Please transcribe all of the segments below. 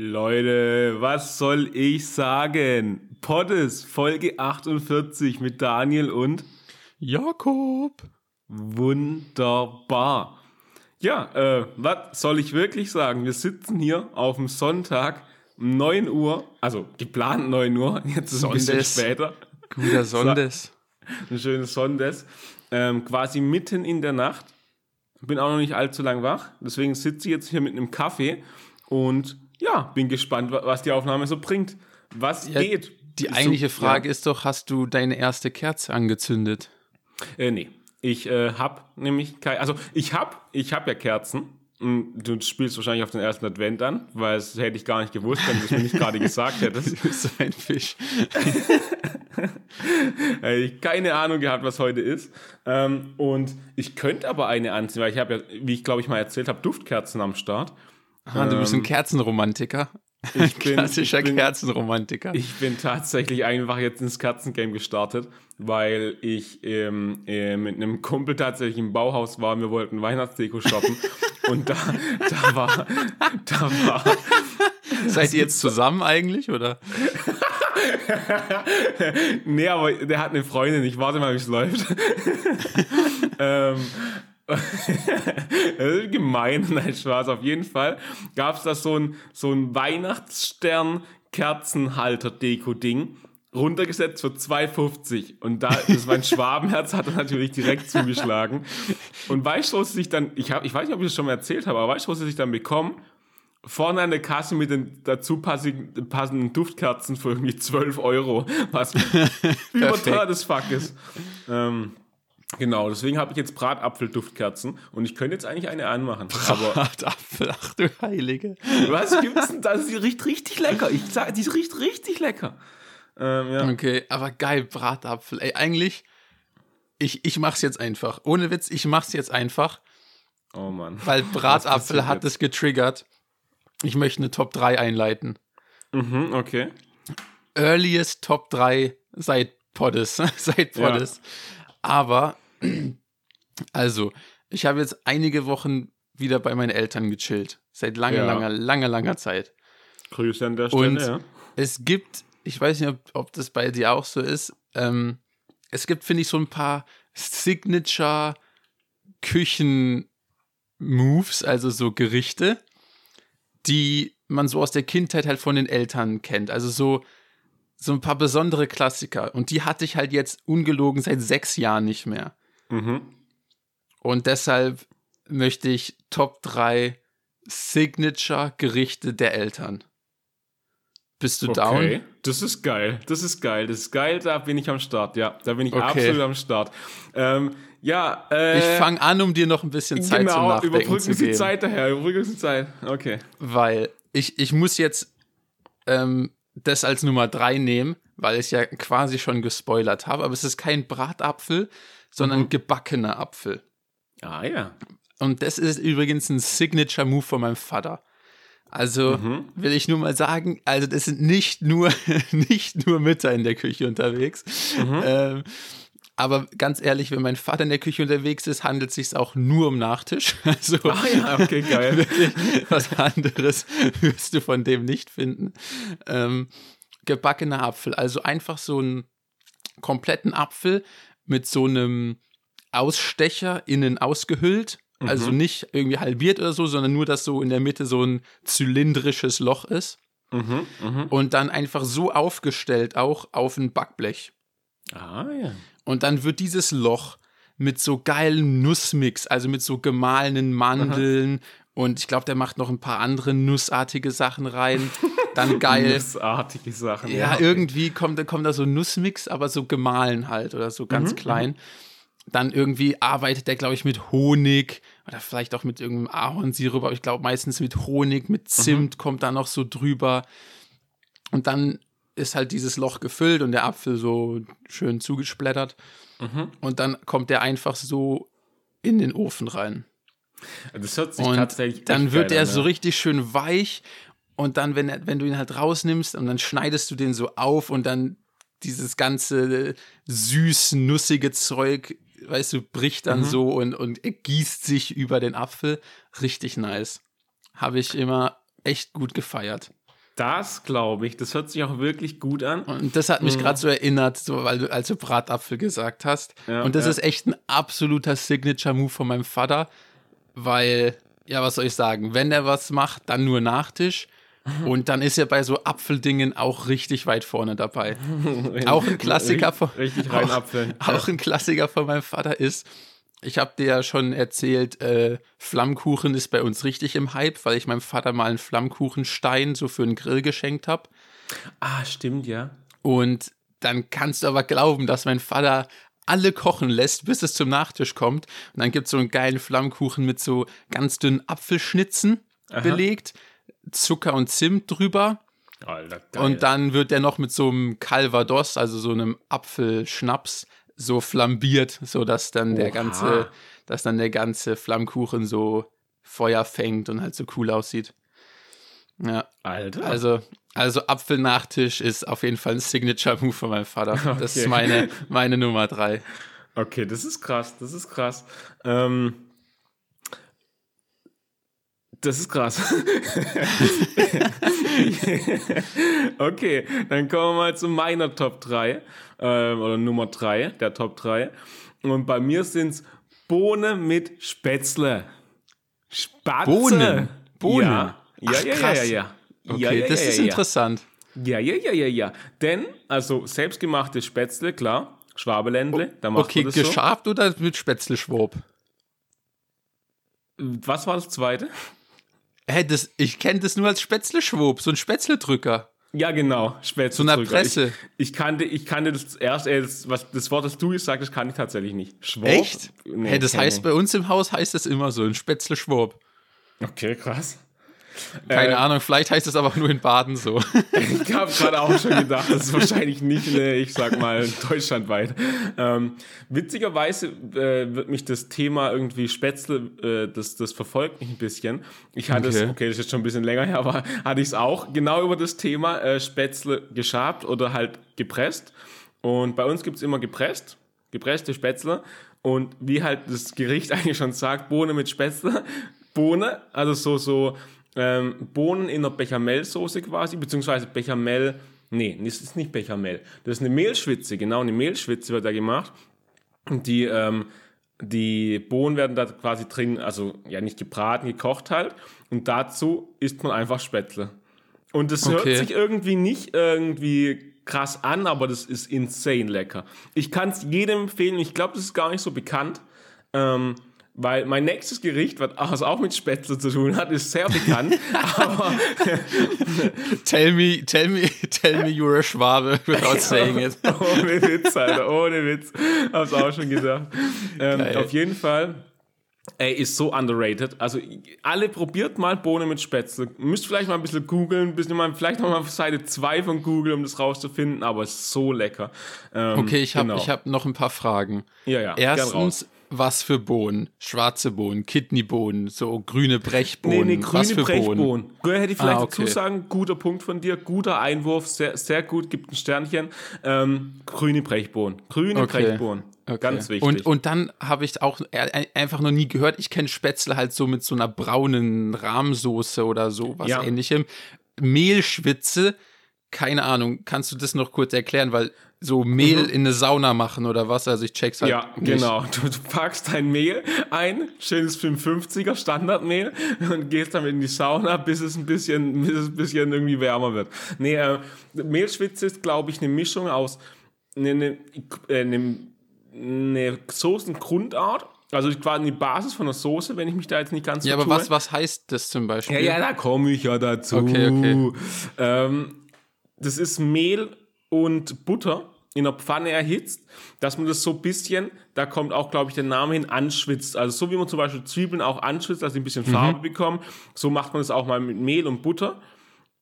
Leute, was soll ich sagen? Poddes, Folge 48 mit Daniel und Jakob. Wunderbar. Ja, äh, was soll ich wirklich sagen? Wir sitzen hier auf dem Sonntag um 9 Uhr, also geplant 9 Uhr, jetzt ist es ein bisschen später. Guter Sondes. Ein schönes Sondes. Ähm, quasi mitten in der Nacht. Bin auch noch nicht allzu lang wach, deswegen sitze ich jetzt hier mit einem Kaffee und ja, bin gespannt, was die Aufnahme so bringt. Was ja, geht? Die eigentliche so, Frage ja. ist doch, hast du deine erste Kerze angezündet? Äh, nee. Ich äh, habe nämlich keine, also ich habe ich hab ja Kerzen. Du spielst wahrscheinlich auf den ersten Advent an, weil das hätte ich gar nicht gewusst, wenn du es mir nicht gerade gesagt hättest. Du bist so ein Fisch. ich keine Ahnung gehabt, was heute ist. Ähm, und ich könnte aber eine anziehen, weil ich habe ja, wie ich glaube ich mal erzählt habe, Duftkerzen am Start. Ah, du bist ein ähm, Kerzenromantiker. Ich bin, Klassischer ich bin, Kerzenromantiker. Ich bin tatsächlich einfach jetzt ins Katzengame gestartet, weil ich ähm, äh, mit einem Kumpel tatsächlich im Bauhaus war. Wir wollten Weihnachtsdeko shoppen. und da, da war, da war. Seid ihr jetzt zusammen eigentlich, oder? nee, aber der hat eine Freundin. Ich warte mal, wie es läuft. ähm, gemein, nein, Spaß. Auf jeden Fall gab es da so ein, so ein Weihnachtsstern-Kerzenhalter-Deko-Ding runtergesetzt für 2,50 und da das mein Schwabenherz hat er natürlich direkt zugeschlagen und weißt du, was ich dann ich habe ich weiß nicht, ob ich das schon mal erzählt habe, aber weißt du, was ich dann bekommen? Vorne an der Kasse mit den dazu passenden Duftkerzen für irgendwie 12 Euro, was überteuer das Fuck ist. Ähm, Genau, deswegen habe ich jetzt Bratapfelduftkerzen und ich könnte jetzt eigentlich eine anmachen. Bratapfel, ach du Heilige. Was gibt's denn da? Die riecht richtig lecker. Ich sag, die riecht richtig lecker. Ähm, ja. Okay, aber geil, Bratapfel. Ey, eigentlich, ich, ich mach's jetzt einfach. Ohne Witz, ich mach's jetzt einfach. Oh Mann. Weil Bratapfel hat es getriggert. Ich möchte eine Top 3 einleiten. Mhm, okay. Earliest Top 3 seit Poddes. seit Poddes. Ja. Aber, also, ich habe jetzt einige Wochen wieder bei meinen Eltern gechillt. Seit langer, ja. langer, langer, langer Zeit. Grüße an der Stelle, Und ja. Es gibt, ich weiß nicht, ob, ob das bei dir auch so ist, ähm, es gibt, finde ich, so ein paar Signature Küchen-Moves, also so Gerichte, die man so aus der Kindheit halt von den Eltern kennt. Also so so ein paar besondere Klassiker. Und die hatte ich halt jetzt ungelogen seit sechs Jahren nicht mehr. Mhm. Und deshalb möchte ich Top 3 Signature-Gerichte der Eltern. Bist du okay. down? Das ist geil. Das ist geil. Das ist geil. Da bin ich am Start. Ja, da bin ich okay. absolut am Start. Ähm, ja, äh, ich fange an, um dir noch ein bisschen Zeit genau, zum Nachdenken überbrücken zu geben. Überbrücken Sie Zeit daher. Überbrücken Sie Zeit. Okay. Weil ich, ich muss jetzt ähm, das als Nummer drei nehmen, weil ich ja quasi schon gespoilert habe. Aber es ist kein Bratapfel, sondern mhm. gebackener Apfel. Ah ja. Und das ist übrigens ein Signature-Move von meinem Vater. Also mhm. will ich nur mal sagen, also das sind nicht nur, nicht nur Mütter in der Küche unterwegs. Mhm. Ähm, aber ganz ehrlich, wenn mein Vater in der Küche unterwegs ist, handelt es sich auch nur um Nachtisch. Also ah ja, okay, geil. was anderes wirst du von dem nicht finden. Ähm, gebackener Apfel, also einfach so einen kompletten Apfel mit so einem Ausstecher innen ausgehüllt. Also mhm. nicht irgendwie halbiert oder so, sondern nur, dass so in der Mitte so ein zylindrisches Loch ist. Mhm, mh. Und dann einfach so aufgestellt, auch auf ein Backblech. Ah, ja. Und dann wird dieses Loch mit so geilen Nussmix, also mit so gemahlenen Mandeln. Und ich glaube, der macht noch ein paar andere nussartige Sachen rein. Dann geil. nussartige Sachen. Ja, ja irgendwie kommt, kommt da so Nussmix, aber so gemahlen halt oder so ganz mhm, klein. Mhm. Dann irgendwie arbeitet der, glaube ich, mit Honig oder vielleicht auch mit irgendeinem Ahornsirup, aber ich glaube meistens mit Honig, mit Zimt mhm. kommt da noch so drüber. Und dann ist halt dieses Loch gefüllt und der Apfel so schön zugesplättert. Mhm. Und dann kommt der einfach so in den Ofen rein. Das hört sich und tatsächlich Dann wird er so richtig schön weich und dann, wenn, wenn du ihn halt rausnimmst und dann schneidest du den so auf und dann dieses ganze süß, nussige Zeug, weißt du, bricht dann mhm. so und, und gießt sich über den Apfel. Richtig nice. Habe ich immer echt gut gefeiert. Das glaube ich. Das hört sich auch wirklich gut an. Und das hat mich mhm. gerade so erinnert, so, weil du, als du Bratapfel gesagt hast. Ja, und das ja. ist echt ein absoluter Signature-Move von meinem Vater, weil, ja, was soll ich sagen, wenn er was macht, dann nur Nachtisch. Und dann ist er bei so Apfeldingen auch richtig weit vorne dabei. auch ein Klassiker von richtig rein. Auch, auch ein Klassiker von meinem Vater ist, ich habe dir ja schon erzählt, äh, Flammkuchen ist bei uns richtig im Hype, weil ich meinem Vater mal einen Flammkuchenstein so für einen Grill geschenkt habe. Ah, stimmt, ja. Und dann kannst du aber glauben, dass mein Vater alle kochen lässt, bis es zum Nachtisch kommt. Und dann gibt es so einen geilen Flammkuchen mit so ganz dünnen Apfelschnitzen Aha. belegt, Zucker und Zimt drüber. Alter. Und dann wird der noch mit so einem Calvados, also so einem Apfelschnaps, so flambiert, so dass dann Oha. der ganze, dass dann der ganze Flammkuchen so Feuer fängt und halt so cool aussieht. Ja. Alter. Also, also Apfelnachtisch ist auf jeden Fall ein Signature-Move von meinem Vater. Okay. Das ist meine, meine Nummer drei. Okay, das ist krass, das ist krass. Ähm, das ist krass. okay, dann kommen wir mal zu meiner Top 3 äh, oder Nummer 3, der Top 3. Und bei mir sind es Bohnen mit Spätzle. Spatze. Bohnen? Bohnen? Ja, ja, Ach, ja, ja, ja, ja. Okay, ja, ja, das ja, ist interessant. Ja, ja, ja, ja, ja. Denn, also selbstgemachte Spätzle, klar, Schwabeländle, da macht okay, man das geschabt so. oder mit Spätzle-Schwob? Was war das zweite? Hä, das, ich kenne das nur als Spätzle-Schwob, so ein Spätzle-Drücker. Ja, genau, Spätzle. So eine Presse. Ich, ich, kannte, ich kannte das erst, äh, das, was, das Wort, das du gesagt hast, kann ich tatsächlich nicht. Schwob? Echt? Nee, hey, das heißt, bei uns im Haus heißt das immer so, ein Spätzle-Schwob. Okay, krass. Keine äh, Ahnung, vielleicht heißt es aber nur in Baden so. ich habe gerade auch schon gedacht, das ist wahrscheinlich nicht, eine, ich sag mal, deutschlandweit. Ähm, witzigerweise äh, wird mich das Thema irgendwie Spätzle, äh, das, das verfolgt mich ein bisschen. Ich hatte okay. es, okay, das ist jetzt schon ein bisschen länger her, aber hatte ich es auch genau über das Thema äh, Spätzle geschabt oder halt gepresst. Und bei uns gibt es immer gepresst, gepresste Spätzle. Und wie halt das Gericht eigentlich schon sagt, Bohne mit Spätzle. Bohne, also so, so ähm, Bohnen in einer Bechamelsoße quasi, beziehungsweise Bechamel, nee, das ist nicht Bechamel, das ist eine Mehlschwitze, genau, eine Mehlschwitze wird da gemacht. Und die, ähm, die Bohnen werden da quasi drin, also ja nicht gebraten, gekocht halt. Und dazu isst man einfach Spätzle. Und das okay. hört sich irgendwie nicht irgendwie krass an, aber das ist insane lecker. Ich kann es jedem empfehlen, ich glaube, das ist gar nicht so bekannt. Ähm, weil mein nächstes Gericht, was auch mit Spätzle zu tun hat, ist sehr bekannt. aber tell me, tell me, tell me you're a Schwabe without saying it. ohne Witz, Alter, ohne Witz. Hab's auch schon gesagt. Ähm, auf jeden Fall. Ey, ist so underrated. Also, alle probiert mal Bohnen mit Spätzle. Müsst vielleicht mal ein bisschen googeln, bisschen mal, vielleicht noch mal auf Seite 2 von Google, um das rauszufinden, aber es ist so lecker. Ähm, okay, ich habe genau. hab noch ein paar Fragen. Ja, ja. Erstens, was für Bohnen? Schwarze Bohnen, Kidneybohnen, so grüne Brechbohnen. Nee, nee, grüne Brechbohnen. Hätte ich vielleicht ah, okay. dazu sagen, guter Punkt von dir, guter Einwurf, sehr, sehr gut, gibt ein Sternchen. Ähm, grüne Brechbohnen. Grüne okay. Brechbohnen. Okay. Ganz wichtig. Und, und dann habe ich auch einfach noch nie gehört, ich kenne Spätzle halt so mit so einer braunen Rahmsoße oder so, was ja. ähnlichem. Mehlschwitze, keine Ahnung, kannst du das noch kurz erklären, weil so Mehl mhm. in eine Sauna machen oder was. Also ich check's halt. Ja, nicht. genau. Du, du, packst dein Mehl ein, schönes 55er Standardmehl und gehst damit in die Sauna, bis es ein bisschen, bis es ein bisschen irgendwie wärmer wird. Nee, äh, Mehlschwitze ist, glaube ich, eine Mischung aus eine, eine, äh, eine, eine Soßengrundart also quasi die Basis von der Soße, wenn ich mich da jetzt nicht ganz Ja, aber was, was heißt das zum Beispiel? Ja, ja, da komme ich ja dazu. Okay, okay. Ähm, das ist Mehl und Butter in der Pfanne erhitzt, dass man das so ein bisschen, da kommt auch, glaube ich, der Name hin, anschwitzt. Also so wie man zum Beispiel Zwiebeln auch anschwitzt, dass sie ein bisschen mhm. Farbe bekommen, so macht man das auch mal mit Mehl und Butter.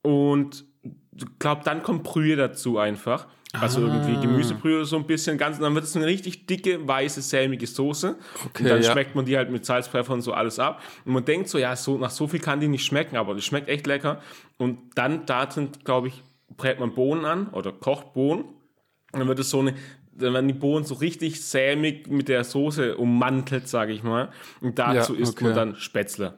Und ich glaube, dann kommt Brühe dazu einfach. Also ah. irgendwie Gemüsebrühe oder so ein bisschen ganz, dann wird es eine richtig dicke, weiße, sämige Soße. Okay, und dann ja. schmeckt man die halt mit Salz, Pfeffer und so alles ab. Und man denkt so, ja, so, nach so viel kann die nicht schmecken, aber die schmeckt echt lecker. Und dann da sind, glaube ich, brät man Bohnen an oder kocht Bohnen. Dann wird es so eine, dann werden die Bohnen so richtig sämig mit der Soße ummantelt, sage ich mal. Und dazu ja, isst man dann Spätzle.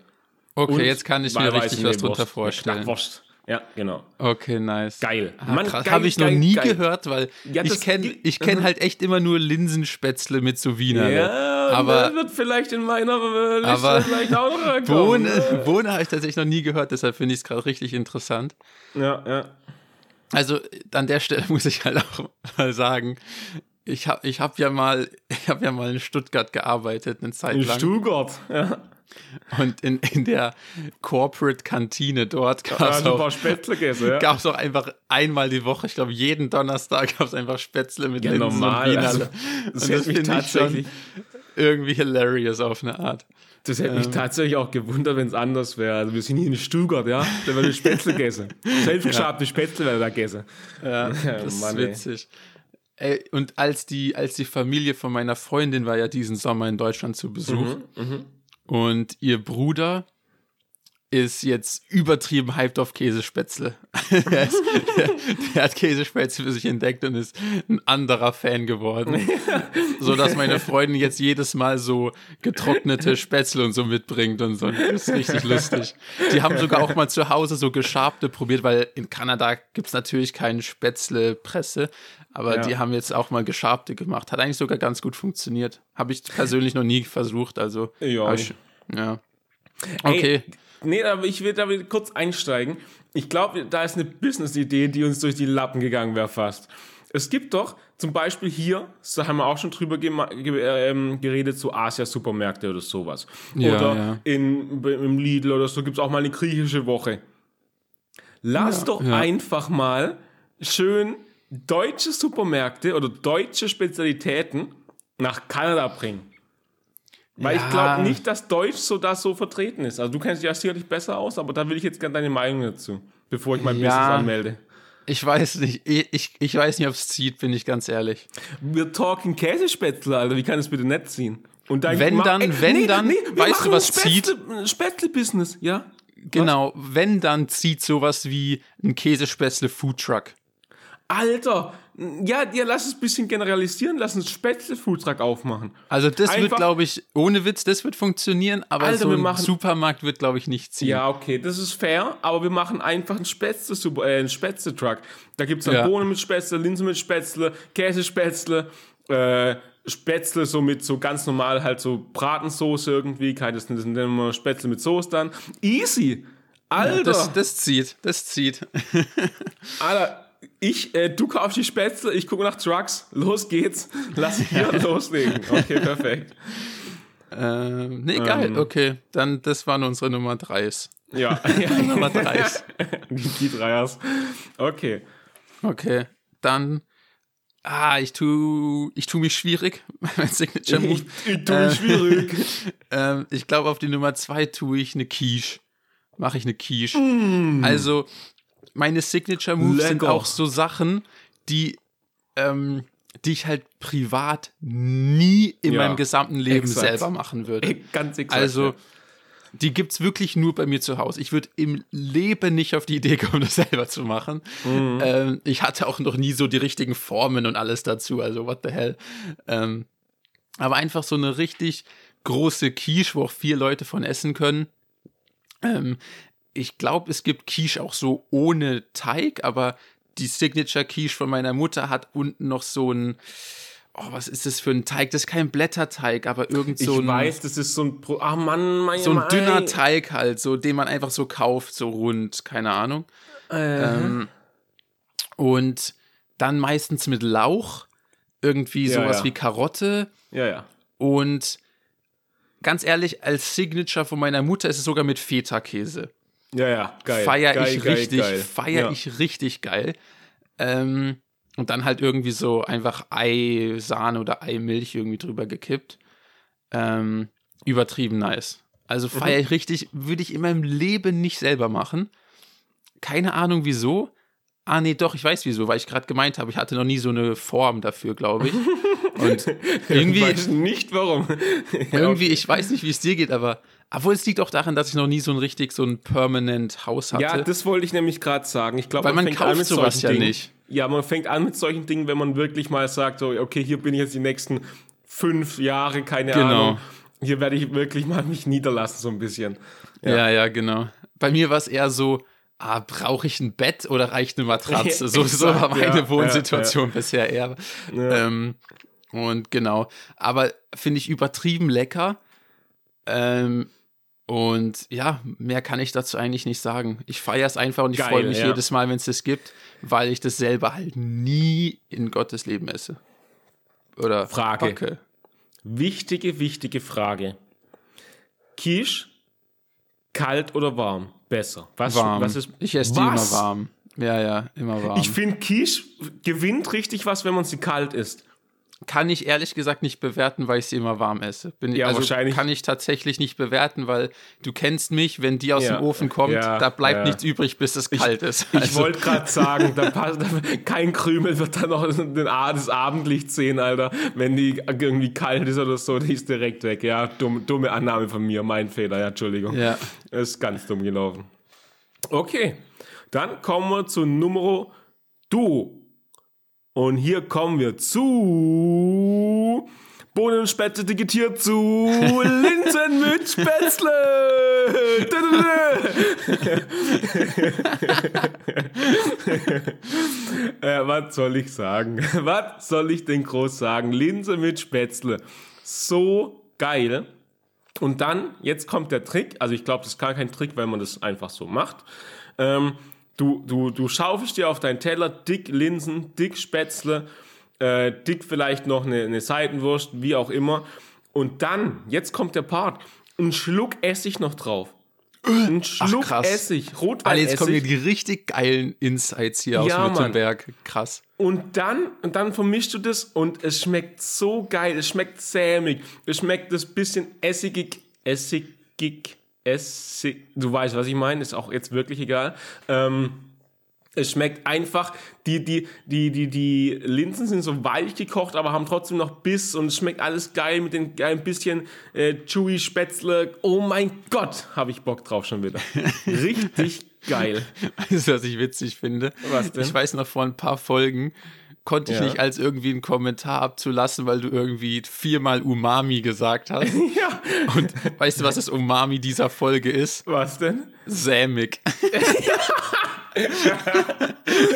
Okay, und jetzt kann ich mir richtig was drunter vorstellen. Knackwurst. Ja, genau. Okay, nice. Geil. Ah, Mann, krass. geil, Habe ich noch geil, nie geil. gehört, weil Ja, ich kenne ich kenn halt echt immer nur Linsenspätzle mit so Wiener. Ja, aber das wird vielleicht in meiner äh, Aber vielleicht auch noch. Bohne, Bohne habe ich tatsächlich noch nie gehört, deshalb finde ich es gerade richtig interessant. Ja, ja. Also an der Stelle muss ich halt auch mal sagen, ich habe ich hab ja mal ich habe ja mal in Stuttgart gearbeitet eine Zeit In lang Stuttgart. Ja. und in, in der Corporate Kantine dort gab es ein auch, ja. gab's auch einfach einmal die Woche, ich glaube jeden Donnerstag gab es einfach Spätzle mit Ja, Linsen normal. und Wiener. Also, das hätte mich finde ich schon tatsächlich, irgendwie hilarious auf eine Art. das hätte mich tatsächlich auch gewundert, wenn es anders wäre. Also wir sind hier in Stuttgart, ja. Da wird Spätzle gegessen. Selbstgeschabte Spätzle werden da gegessen. Ja, das ist Mann, ey. witzig. Ey, und als die, als die Familie von meiner Freundin war ja diesen Sommer in Deutschland zu Besuch Mhm, und ihr Bruder ist jetzt übertrieben hyped auf Käsespätzle. der, ist, der, der hat Käsespätzle für sich entdeckt und ist ein anderer Fan geworden. so dass meine Freundin jetzt jedes Mal so getrocknete Spätzle und so mitbringt und so. Das ist richtig lustig. Die haben sogar auch mal zu Hause so geschabte probiert, weil in Kanada gibt es natürlich keine Spätzlepresse, aber Ja. die haben jetzt auch mal geschabte gemacht. Hat eigentlich sogar ganz gut funktioniert. Habe ich persönlich noch nie versucht, also. Ja. ich, ja. Ey, Okay. Nee, aber ich will da kurz einsteigen. Ich glaube, da ist eine Business-Idee, die uns durch die Lappen gegangen wäre fast. Es gibt doch zum Beispiel hier, da haben wir auch schon drüber ähm, geredet, so Asia-Supermärkte oder sowas. Ja, oder ja. In, im Lidl oder so gibt es auch mal eine griechische Woche. Lass Ja, doch einfach mal schön deutsche Supermärkte oder deutsche Spezialitäten nach Kanada bringen. Weil Ja. ich glaube nicht, dass Deutsch so da so vertreten ist. Also du kennst dich ja sicherlich besser aus, aber da will ich jetzt gerne deine Meinung dazu, bevor ich mein Ja. Business anmelde. Ich weiß nicht, ich, ich, ich weiß nicht, ob es zieht, bin ich ganz ehrlich. Wir talking Käsespätzle, Alter. Wie kann das bitte nicht ziehen? Und dann Wenn mach- dann- wenn dann, wir weißt du, was Spätzle- Spätzle-Business, ja? Genau, wenn dann zieht sowas wie ein Käsespätzle Foodtruck. Alter, ja, ja, lass es ein bisschen generalisieren, lass uns Spätzle-Foodtruck aufmachen. Also das wird, Einfach- glaube ich, ohne Witz, das wird funktionieren, aber Alter, so ein machen- Supermarkt wird, glaube ich, nicht ziehen. Ja, okay, das ist fair, aber wir machen einfach einen Spätzle, äh, einen Spätzle-Truck. Da gibt es dann Ja. Bohnen mit Spätzle, Linsen mit Spätzle, Käsespätzle, äh, Spätzle so mit so ganz normal halt so Bratensoße irgendwie, keine, das nennen wir Spätzle mit Soße dann. Easy! Alter! Das, das zieht, das zieht. Alter, ich, äh, du kaufst die Spätzle, ich gucke nach Trucks, los geht's, lass hier loslegen. Okay, perfekt. ähm, nee, geil, okay. Dann, das waren unsere Nummer dreis. Ja, Nummer dreis. die, die Dreiers. Okay. Okay, dann. Ah, ich tu, ich tu mich schwierig. mein Signature Move. Ich, ich tue mich schwierig. Ähm, ich glaube, auf die Nummer zwei tue ich eine Quiche. Mache ich eine Quiche. Mm. Also, meine Signature Moves sind Lecker. auch so Sachen, die, ähm, die ich halt privat nie in Ja, meinem gesamten Leben exakt. selber machen würde. Ganz exakt. Also, die gibt's wirklich nur bei mir zu Hause. Ich würde im Leben nicht auf die Idee kommen, das selber zu machen. Mhm. Ähm, ich hatte auch noch nie so die richtigen Formen und alles dazu. Also, what the hell. Ähm, aber einfach so eine richtig große Quiche, wo auch vier Leute von essen können. Ähm, ich glaube, es gibt Quiche auch so ohne Teig, aber die Signature Quiche von meiner Mutter hat unten noch so ein, oh, was ist das für ein Teig? Das ist kein Blätterteig, aber irgend so ich ein, weiß, das ist so ein. Pro Ach Mann, mein so ein Mann. dünner Teig halt, so den man einfach so kauft, so rund, keine Ahnung. Ähm, und dann meistens mit Lauch, irgendwie Ja, sowas ja. wie Karotte Ja, ja. und ganz ehrlich, als Signature von meiner Mutter ist es sogar mit Feta-Käse. Ja, ja. Geil. Feier geil, ich geil, richtig, geil. feier ja. ich richtig geil. Ähm, und dann halt irgendwie so einfach Ei, Sahne oder Eimilch irgendwie drüber gekippt. Ähm, übertrieben nice. Also Mhm. feier ich richtig, würde ich in meinem Leben nicht selber machen. Keine Ahnung wieso. Ah, nee, doch, ich weiß wieso, weil ich gerade gemeint habe, ich hatte noch nie so eine Form dafür, glaube ich. Und irgendwie, Ich weiß nicht warum. irgendwie, ich weiß nicht, wie es dir geht, aber obwohl es liegt auch daran, dass ich noch nie so ein richtig so ein permanent Haus hatte. Ja, das wollte ich nämlich gerade sagen. Ich glaube, Weil man fängt kauft an mit sowas ja Dingen. nicht. Ja, man fängt an mit solchen Dingen, wenn man wirklich mal sagt, so, okay, hier bin ich jetzt die nächsten fünf Jahre, keine Genau. Ahnung. Hier werde ich wirklich mal mich niederlassen, so ein bisschen. Ja. ja, genau. Bei mir war es eher so, ah, brauche ich ein Bett oder reicht eine Matratze? So, so war meine ja, Wohnsituation bisher eher. Ähm, und genau. Aber finde ich übertrieben lecker. Ähm, und ja, mehr kann ich dazu eigentlich nicht sagen. Ich feiere es einfach und ich freue mich ja. jedes Mal, wenn es das gibt, weil ich das selber halt nie in Gottes Leben esse. Oder Frage. backe. Wichtige, wichtige Frage. Quiche, kalt oder warm? Besser. Was, Warm. was ist ich esse die immer Was? warm. Ja, ja, immer warm. Ich finde, Quiche gewinnt richtig was, wenn man sie kalt isst. Kann ich ehrlich gesagt nicht bewerten, weil ich sie immer warm esse. Bin, Ja, also wahrscheinlich. kann ich tatsächlich nicht bewerten, weil du kennst mich, wenn die aus Ja, dem Ofen kommt, ja, da bleibt ja. nichts übrig, bis es kalt ist. Ich Also, wollte gerade sagen, da passt, kein Krümel wird dann noch den, das Abendlicht sehen, Alter. Wenn die irgendwie kalt ist oder so, die ist direkt weg. Ja, dumm, dumme Annahme von mir, mein Fehler, ja, Entschuldigung. Ja. Ist ganz dumm gelaufen. Okay, dann kommen wir zu Nummer Du. Und hier kommen wir zu Bohnen und Spätzle digitiert zu Linsen mit Spätzle. äh, was soll ich sagen? Was soll ich denn groß sagen? Linse mit Spätzle. So geil. Und dann, jetzt kommt der Trick. Also ich glaube, das ist gar kein Trick, wenn man das einfach so macht. Ähm, du, du, du schaufelst dir auf deinen Teller dick Linsen, dick Spätzle, äh, dick vielleicht noch eine, eine Seitenwurst, wie auch immer. Und dann, jetzt kommt der Part, ein Schluck Essig noch drauf. Ein Schluck krass. Essig, Alter, Rotweinessig. jetzt kommen hier die richtig geilen Insights hier Ja, aus. Württemberg. Krass. Und dann, und dann vermischst du das und es schmeckt so geil. Es schmeckt sämig. Es schmeckt das bisschen essigig, essigig, essig. Du weißt, was ich meine. Ist auch jetzt wirklich egal. Ähm, es schmeckt einfach, die, die, die, die, die Linsen sind so weich gekocht, aber haben trotzdem noch Biss und es schmeckt alles geil mit den ein bisschen äh, chewy Spätzle. Oh mein Gott, habe ich Bock drauf schon wieder. Richtig geil. Weißt du, was ich witzig finde? Was denn? Ich weiß noch, vor ein paar Folgen konnte ich Ja. nicht als irgendwie einen Kommentar abzulassen, weil du irgendwie viermal Umami gesagt hast. Ja. Und weißt du, was das Umami dieser Folge ist? Was denn? Sämig.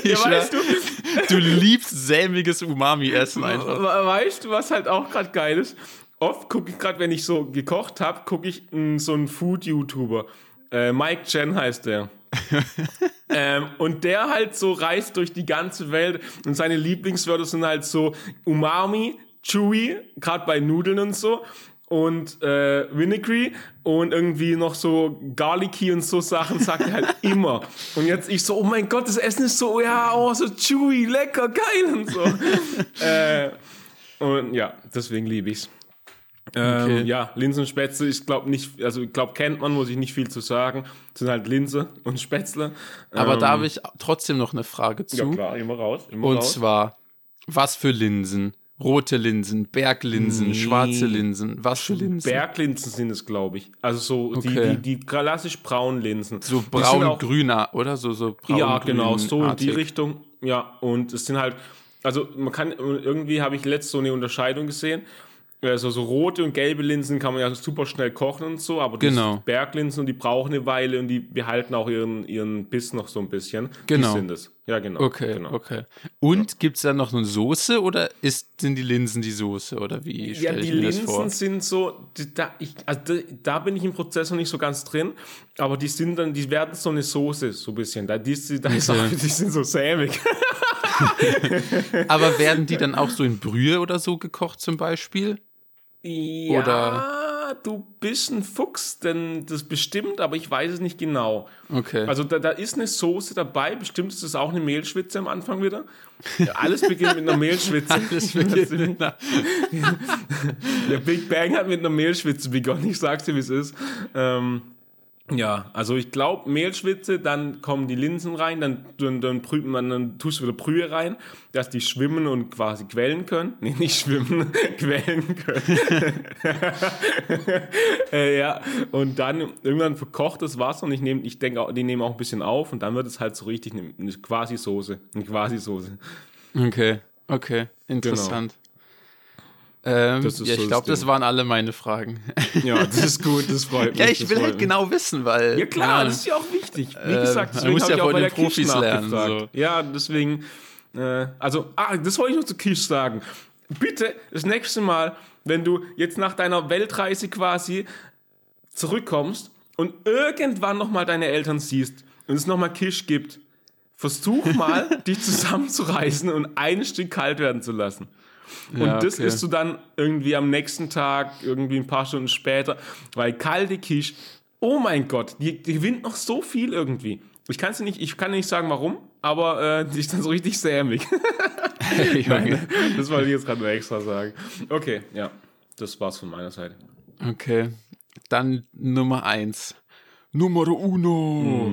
Ja, weißt du, du liebst sämiges Umami-Essen einfach. We- Weißt du, was halt auch gerade geil ist? Oft gucke ich gerade, wenn ich so gekocht habe, gucke ich mh, so einen Food-YouTuber. Äh, Mike Chen heißt der. ähm, und der halt so reist durch die ganze Welt und seine Lieblingswörter sind halt so Umami, Chewy, gerade bei Nudeln und so. Und äh, Vinegary und irgendwie noch so Garlicky und so Sachen sagt er halt immer. Und jetzt ich so, oh mein Gott, das Essen ist so, ja, oh, so chewy, lecker, geil und so. äh, und ja, deswegen liebe ich's. Ähm, Okay. Ja, Linsenspätzle, ich glaube nicht, also ich glaube, kennt man, muss ich nicht viel zu sagen. Das sind halt Linse und Spätzle. Aber ähm, da habe ich trotzdem noch eine Frage zu. Ja, klar, immer raus. Immer Und raus. zwar, was für Linsen? Rote Linsen, Berglinsen, Nee. schwarze Linsen, was für Linsen? Berglinsen sind es, glaube ich. Also so Okay. die, die, die klassisch braunen Linsen. so braun-grüner, oder? So, so braun Ja, genau, so in die. Richtung. Ja, und es sind halt, also man kann, irgendwie habe ich letzt so eine Unterscheidung gesehen. Also so rote und gelbe Linsen kann man ja super schnell kochen und so, aber die Genau. Berglinsen und die brauchen eine Weile und die behalten auch ihren, ihren Biss noch so ein bisschen. Genau. Die sind es. Ja, genau. Okay, genau. okay. Und gibt es da noch eine Soße oder ist, sind die Linsen die Soße? Oder wie Ja, stelle ich die mir das vor? Linsen sind so, die- da, ich, also da, bin ich im Prozess noch nicht so ganz drin, aber die sind dann, die werden so eine Soße, so ein bisschen. Da, die, da ist auch, die sind so sämig. Aber werden die dann auch so in Brühe oder so gekocht zum Beispiel? Ja, Oder- du bist ein Fuchs, denn das bestimmt, aber ich weiß es nicht genau. Okay. Also da, da ist eine Soße dabei, bestimmt ist es auch eine Mehlschwitze am Anfang wieder. Ja, alles beginnt mit einer Mehlschwitze. das wird na, Der Big Bang hat mit einer Mehlschwitze begonnen, ich sag's dir, wie es ist. Ähm, ja, also ich glaube Mehlschwitze, dann kommen die Linsen rein, dann, dann, dann, brüht man, dann tust du wieder Brühe rein, dass die schwimmen und quasi quellen können. Nee, nicht schwimmen, quellen können. äh, ja, und dann irgendwann verkocht das Wasser und ich nehme, ich denke, die nehmen auch ein bisschen auf und dann wird es halt so richtig eine, eine Quasi-Soße. Eine Quasi-Soße. okay, okay. Interessant. Ähm, ja, so ich glaube, das waren alle meine Fragen. Ja, das ist gut, das freut mich. ja, ich will halt mich. genau wissen, weil. Ja klar, keine das ist ja auch wichtig. Wie gesagt, man deswegen muss ja auch bei den Profis lernen, nachgefragt. Ja, deswegen, äh, also, ah, das wollte ich noch zu Kisch sagen. Bitte, das nächste Mal, wenn du jetzt nach deiner Weltreise quasi zurückkommst und irgendwann nochmal deine Eltern siehst und es nochmal Kisch gibt, versuch mal, dich zusammenzureißen und ein Stück kalt werden zu lassen. Und Ja, das okay. isst du dann irgendwie am nächsten Tag, irgendwie ein paar Stunden später, weil kalte Quiche, oh mein Gott, die, die gewinnt noch so viel irgendwie. Ich kann nicht, ich kann nicht sagen warum, aber äh, die ist dann so richtig sämig. Junge. das wollte ich jetzt gerade nur extra sagen. Okay, ja, das war's von meiner Seite. Okay. Dann Nummer eins. Numero uno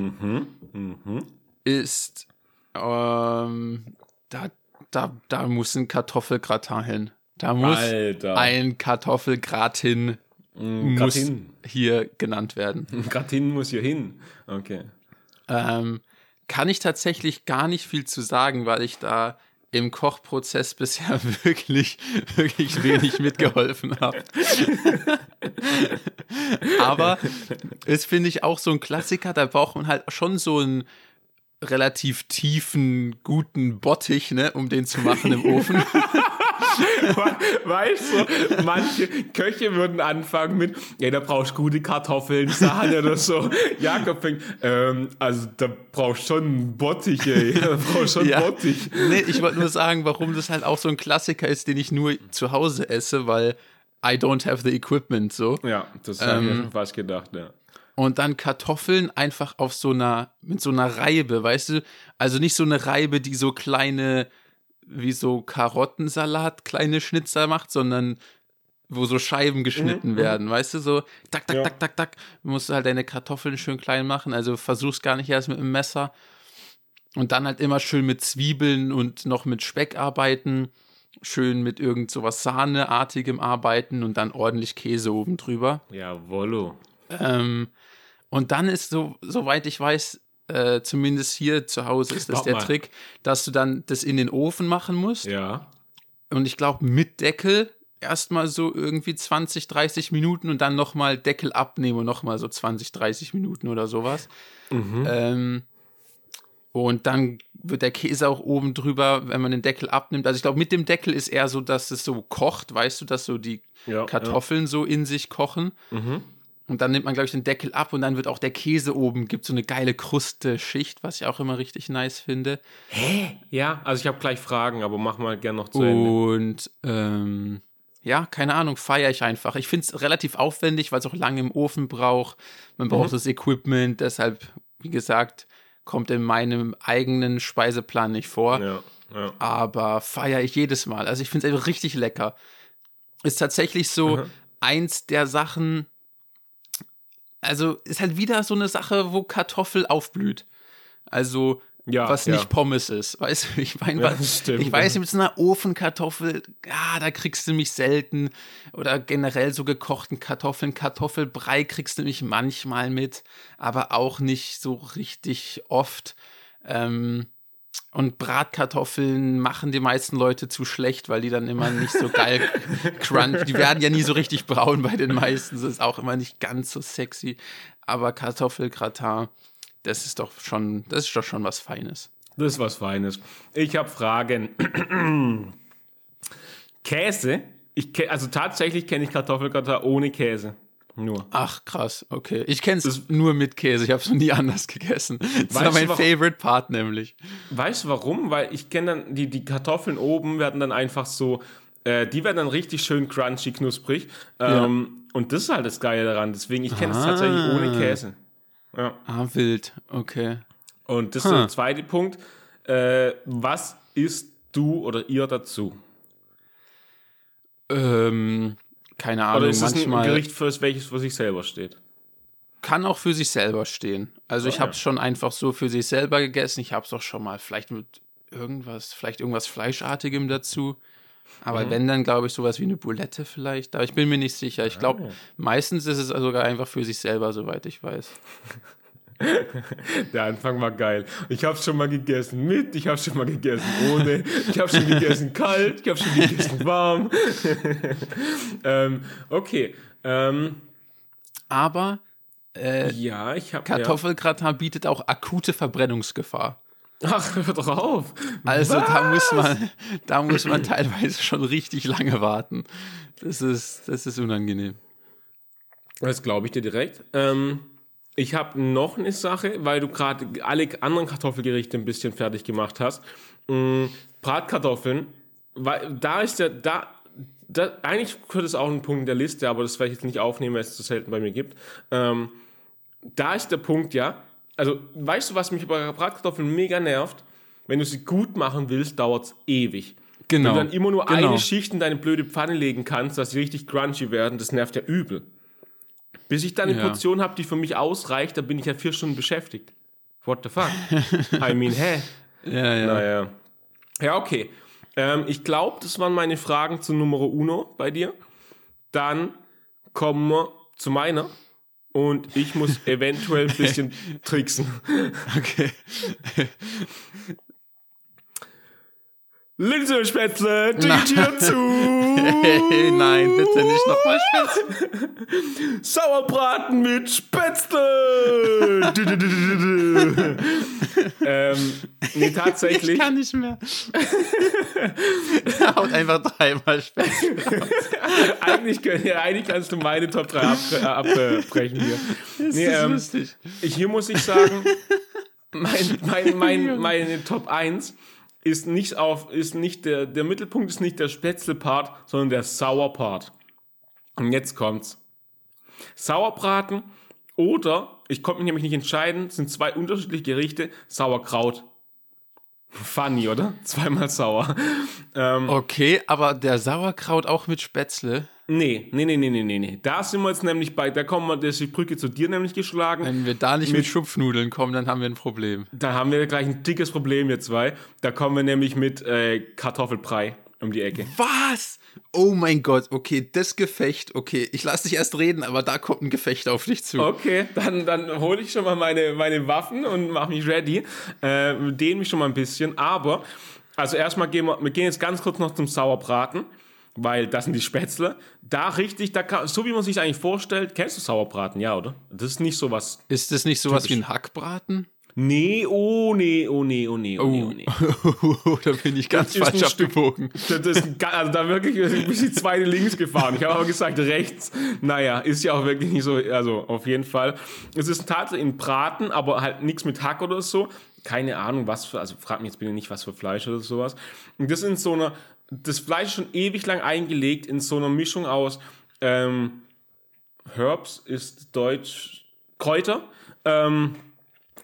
Mhm. ist, ähm, da, da, da muss ein Kartoffelgratin hin. Da muss Alter. ein Kartoffelgratin muss Gratin. hier genannt werden. Gratin muss hier hin. Okay. Ähm, kann ich tatsächlich gar nicht viel zu sagen, weil ich da im Kochprozess bisher wirklich, wirklich wenig mitgeholfen habe. Aber es finde ich auch so ein Klassiker, da braucht man halt schon so einen relativ tiefen, guten Bottich, ne, um den zu machen im Ofen. Weißt du, manche Köche würden anfangen mit, ja, da brauchst du gute Kartoffeln, Sahne oder so. Jakob fängt, ähm, also da brauchst du schon Bottich, ey. Da brauchst du schon Ja. Bottich. Nee, ich wollte nur sagen, warum das halt auch so ein Klassiker ist, den ich nur zu Hause esse, weil I don't have the equipment so. Ja, das habe ich mir Ähm, schon fast gedacht, ja. Und dann Kartoffeln einfach auf so einer, mit so einer Reibe, weißt du? Also nicht so eine Reibe, die so kleine, wie so Karottensalat, kleine Schnitzer macht, sondern wo so Scheiben geschnitten werden, weißt du? So, tak, tak, Ja. tak, tak, tak. Du musst halt deine Kartoffeln schön klein machen, also versuch's gar nicht erst mit dem Messer. Und dann halt immer schön mit Zwiebeln und noch mit Speck arbeiten. Schön mit irgend sowas Sahneartigem arbeiten und dann ordentlich Käse oben drüber. Jawollo. Ähm, und dann ist so, soweit ich weiß, äh, zumindest hier zu Hause ist das Warte der mal. Trick, dass du dann das in den Ofen machen musst. Ja. Und ich glaube, mit Deckel erstmal so irgendwie 20, 30 Minuten und dann nochmal Deckel abnehmen und nochmal so 20, 30 Minuten oder sowas. Mhm. Ähm, und dann wird der Käse auch oben drüber, wenn man den Deckel abnimmt. Also ich glaube, mit dem Deckel ist eher so, dass es so kocht, weißt du, dass so die Ja, Kartoffeln so in sich kochen. Mhm. Und dann nimmt man, glaube ich, den Deckel ab und dann wird auch der Käse oben, gibt so eine geile Kruste-Schicht, was ich auch immer richtig nice finde. Ja, also ich habe gleich Fragen, aber mach mal gern noch zu Ende. Und ähm, ja, keine Ahnung, feiere ich einfach. Ich finde es relativ aufwendig, weil es auch lange im Ofen braucht. Man Mhm. braucht das Equipment, deshalb, wie gesagt, kommt in meinem eigenen Speiseplan nicht vor. Ja, ja. aber feiere ich jedes Mal. Also ich finde es einfach richtig lecker. Ist tatsächlich so Mhm. eins der Sachen, also ist halt wieder so eine Sache, wo Kartoffel aufblüht. Also Ja, was ja. nicht Pommes ist. Weißt du, ich meine, Ja, was- das stimmt, ich weiß, mit so einer Ofenkartoffel, ja, da kriegst du mich selten. Oder generell so gekochten Kartoffeln. Kartoffelbrei kriegst du mich manchmal mit, aber auch nicht so richtig oft. Ähm, und Bratkartoffeln machen die meisten Leute zu schlecht, weil die dann immer nicht so geil crunch. Die werden ja nie so richtig braun bei den meisten. Das ist auch immer nicht ganz so sexy. Aber Kartoffelgratin, das ist doch schon, das ist doch schon was Feines. Das ist was Feines. Ich habe Fragen. Käse? Ich, also tatsächlich kenne ich Kartoffelgratin ohne Käse. Nur. Ach, krass, okay. Ich kenne es nur mit Käse, ich habe es noch nie anders gegessen. Das war mein warum- Favorite Part nämlich. Weißt du warum? Weil ich kenne dann, die, die Kartoffeln oben werden dann einfach so, äh, die werden dann richtig schön crunchy, knusprig. Ähm, Und das ist halt das Geile daran. Deswegen, ich kenne es tatsächlich ohne Käse. Ja. Ah, wild, okay. Und das ist Huh. der zweite Punkt. Äh, was isst du oder ihr dazu? Ähm, keine Ahnung, Oder ist es ein manchmal Gericht, für welches für sich selber steht? kann auch für sich selber stehen. Also ich Ah, habe ja. es schon einfach so für sich selber gegessen. Ich habe es auch schon mal vielleicht mit irgendwas, vielleicht irgendwas Fleischartigem dazu. Aber Mhm. wenn, dann glaube ich sowas wie eine Boulette vielleicht. Aber ich bin mir nicht sicher. Ich glaube, Ah. meistens ist es sogar einfach für sich selber, soweit ich weiß. Der Anfang war geil. Ich habe schon mal gegessen mit, ich habe schon mal gegessen ohne, ich habe schon gegessen kalt, ich habe schon gegessen warm. ähm, okay. Ähm, Aber äh, ja, ich habe. Kartoffelgratin bietet auch akute Verbrennungsgefahr. Ja. Ach, hör doch auf. Also da muss man, da muss man teilweise schon richtig lange warten. Das ist, das ist unangenehm. Das glaube ich dir direkt. Ähm, ich habe noch eine Sache, weil du gerade alle anderen Kartoffelgerichte ein bisschen fertig gemacht hast. Ähm, Bratkartoffeln, weil da ist der, da, da, eigentlich könnte es auch ein Punkt in der Liste, aber das werde ich jetzt nicht aufnehmen, weil es zu selten bei mir gibt. Ähm, da ist der Punkt, ja. Also, weißt du, was mich bei Bratkartoffeln mega nervt? Wenn du sie gut machen willst, dauert es ewig. Genau. Wenn du dann immer nur genau. eine Schicht in deine blöde Pfanne legen kannst, dass sie richtig crunchy werden, das nervt ja übel. Bis ich dann eine Ja. Portion habe, die für mich ausreicht, da bin ich ja vier Stunden beschäftigt. What the fuck? I mean, hä? Ja, ja. Naja. Ja, okay. Ähm, ich glaube, das waren meine Fragen zu Numero Uno bei dir. Dann kommen wir zu meiner. Und ich muss eventuell ein bisschen tricksen. Okay. Linsenspätzle, die. Tür zu. Hey, nein, bitte nicht nochmal Spätzle. Sauerbraten mit Spätzle. Du, du, du, ähm, nee, tatsächlich. Ich kann nicht mehr. Haut einfach dreimal Spätzle. eigentlich, ja, eigentlich kannst du meine Top 3 ab, abbrechen hier. Das Nee, ist ähm, lustig. Hier muss ich sagen, mein, mein, mein, meine Top 1 ist nicht auf, ist nicht der, der Mittelpunkt ist nicht der Spätzle-Part, sondern der Sauerpart. Und jetzt kommt's. Sauerbraten oder, ich konnte mich nämlich nicht entscheiden, sind zwei unterschiedliche Gerichte, Sauerkraut. Funny, oder? Zweimal sauer. Ähm, Okay, aber der Sauerkraut auch mit Spätzle. Nee, nee, nee, nee, nee, nee, nee. Da sind wir jetzt nämlich bei, da kommen wir, da ist die Brücke zu dir nämlich geschlagen. Wenn wir da nicht mit, Schupfnudeln kommen, dann haben wir ein Problem. Da haben wir gleich ein dickes Problem, wir zwei. Da kommen wir nämlich mit äh, Kartoffelbrei um die Ecke. Was? Oh mein Gott, okay, das Gefecht, okay, ich lasse dich erst reden, aber da kommt ein Gefecht auf dich zu. Okay, dann, dann hole ich schon mal meine, meine Waffen und mache mich ready. Äh, dehne mich schon mal ein bisschen. Aber, also erstmal gehen wir, wir gehen jetzt ganz kurz noch zum Sauerbraten, weil das sind die Spätzle. Da richtig, da kann, so wie man sich eigentlich vorstellt, kennst du Sauerbraten, ja, oder? Das ist nicht so was. Ist das nicht sowas Typisch. wie ein Hackbraten? Nee, oh nee, oh nee, oh nee, oh nee, oh nee. da bin ich ganz ist ein falsch Stück- abgebogen. Das ist also da wirklich bin ich die zweite links gefahren. Ich habe aber gesagt rechts. Naja, ist ja auch wirklich nicht so, also auf jeden Fall. Es ist tatsächlich ein Braten, aber halt nichts mit Hack oder so. Keine Ahnung, was für, also frag mich jetzt bitte nicht, was für Fleisch oder sowas. Und das in so einer, das Fleisch ist schon ewig lang eingelegt in so einer Mischung aus ähm, Herbs ist Deutsch Kräuter. Ähm,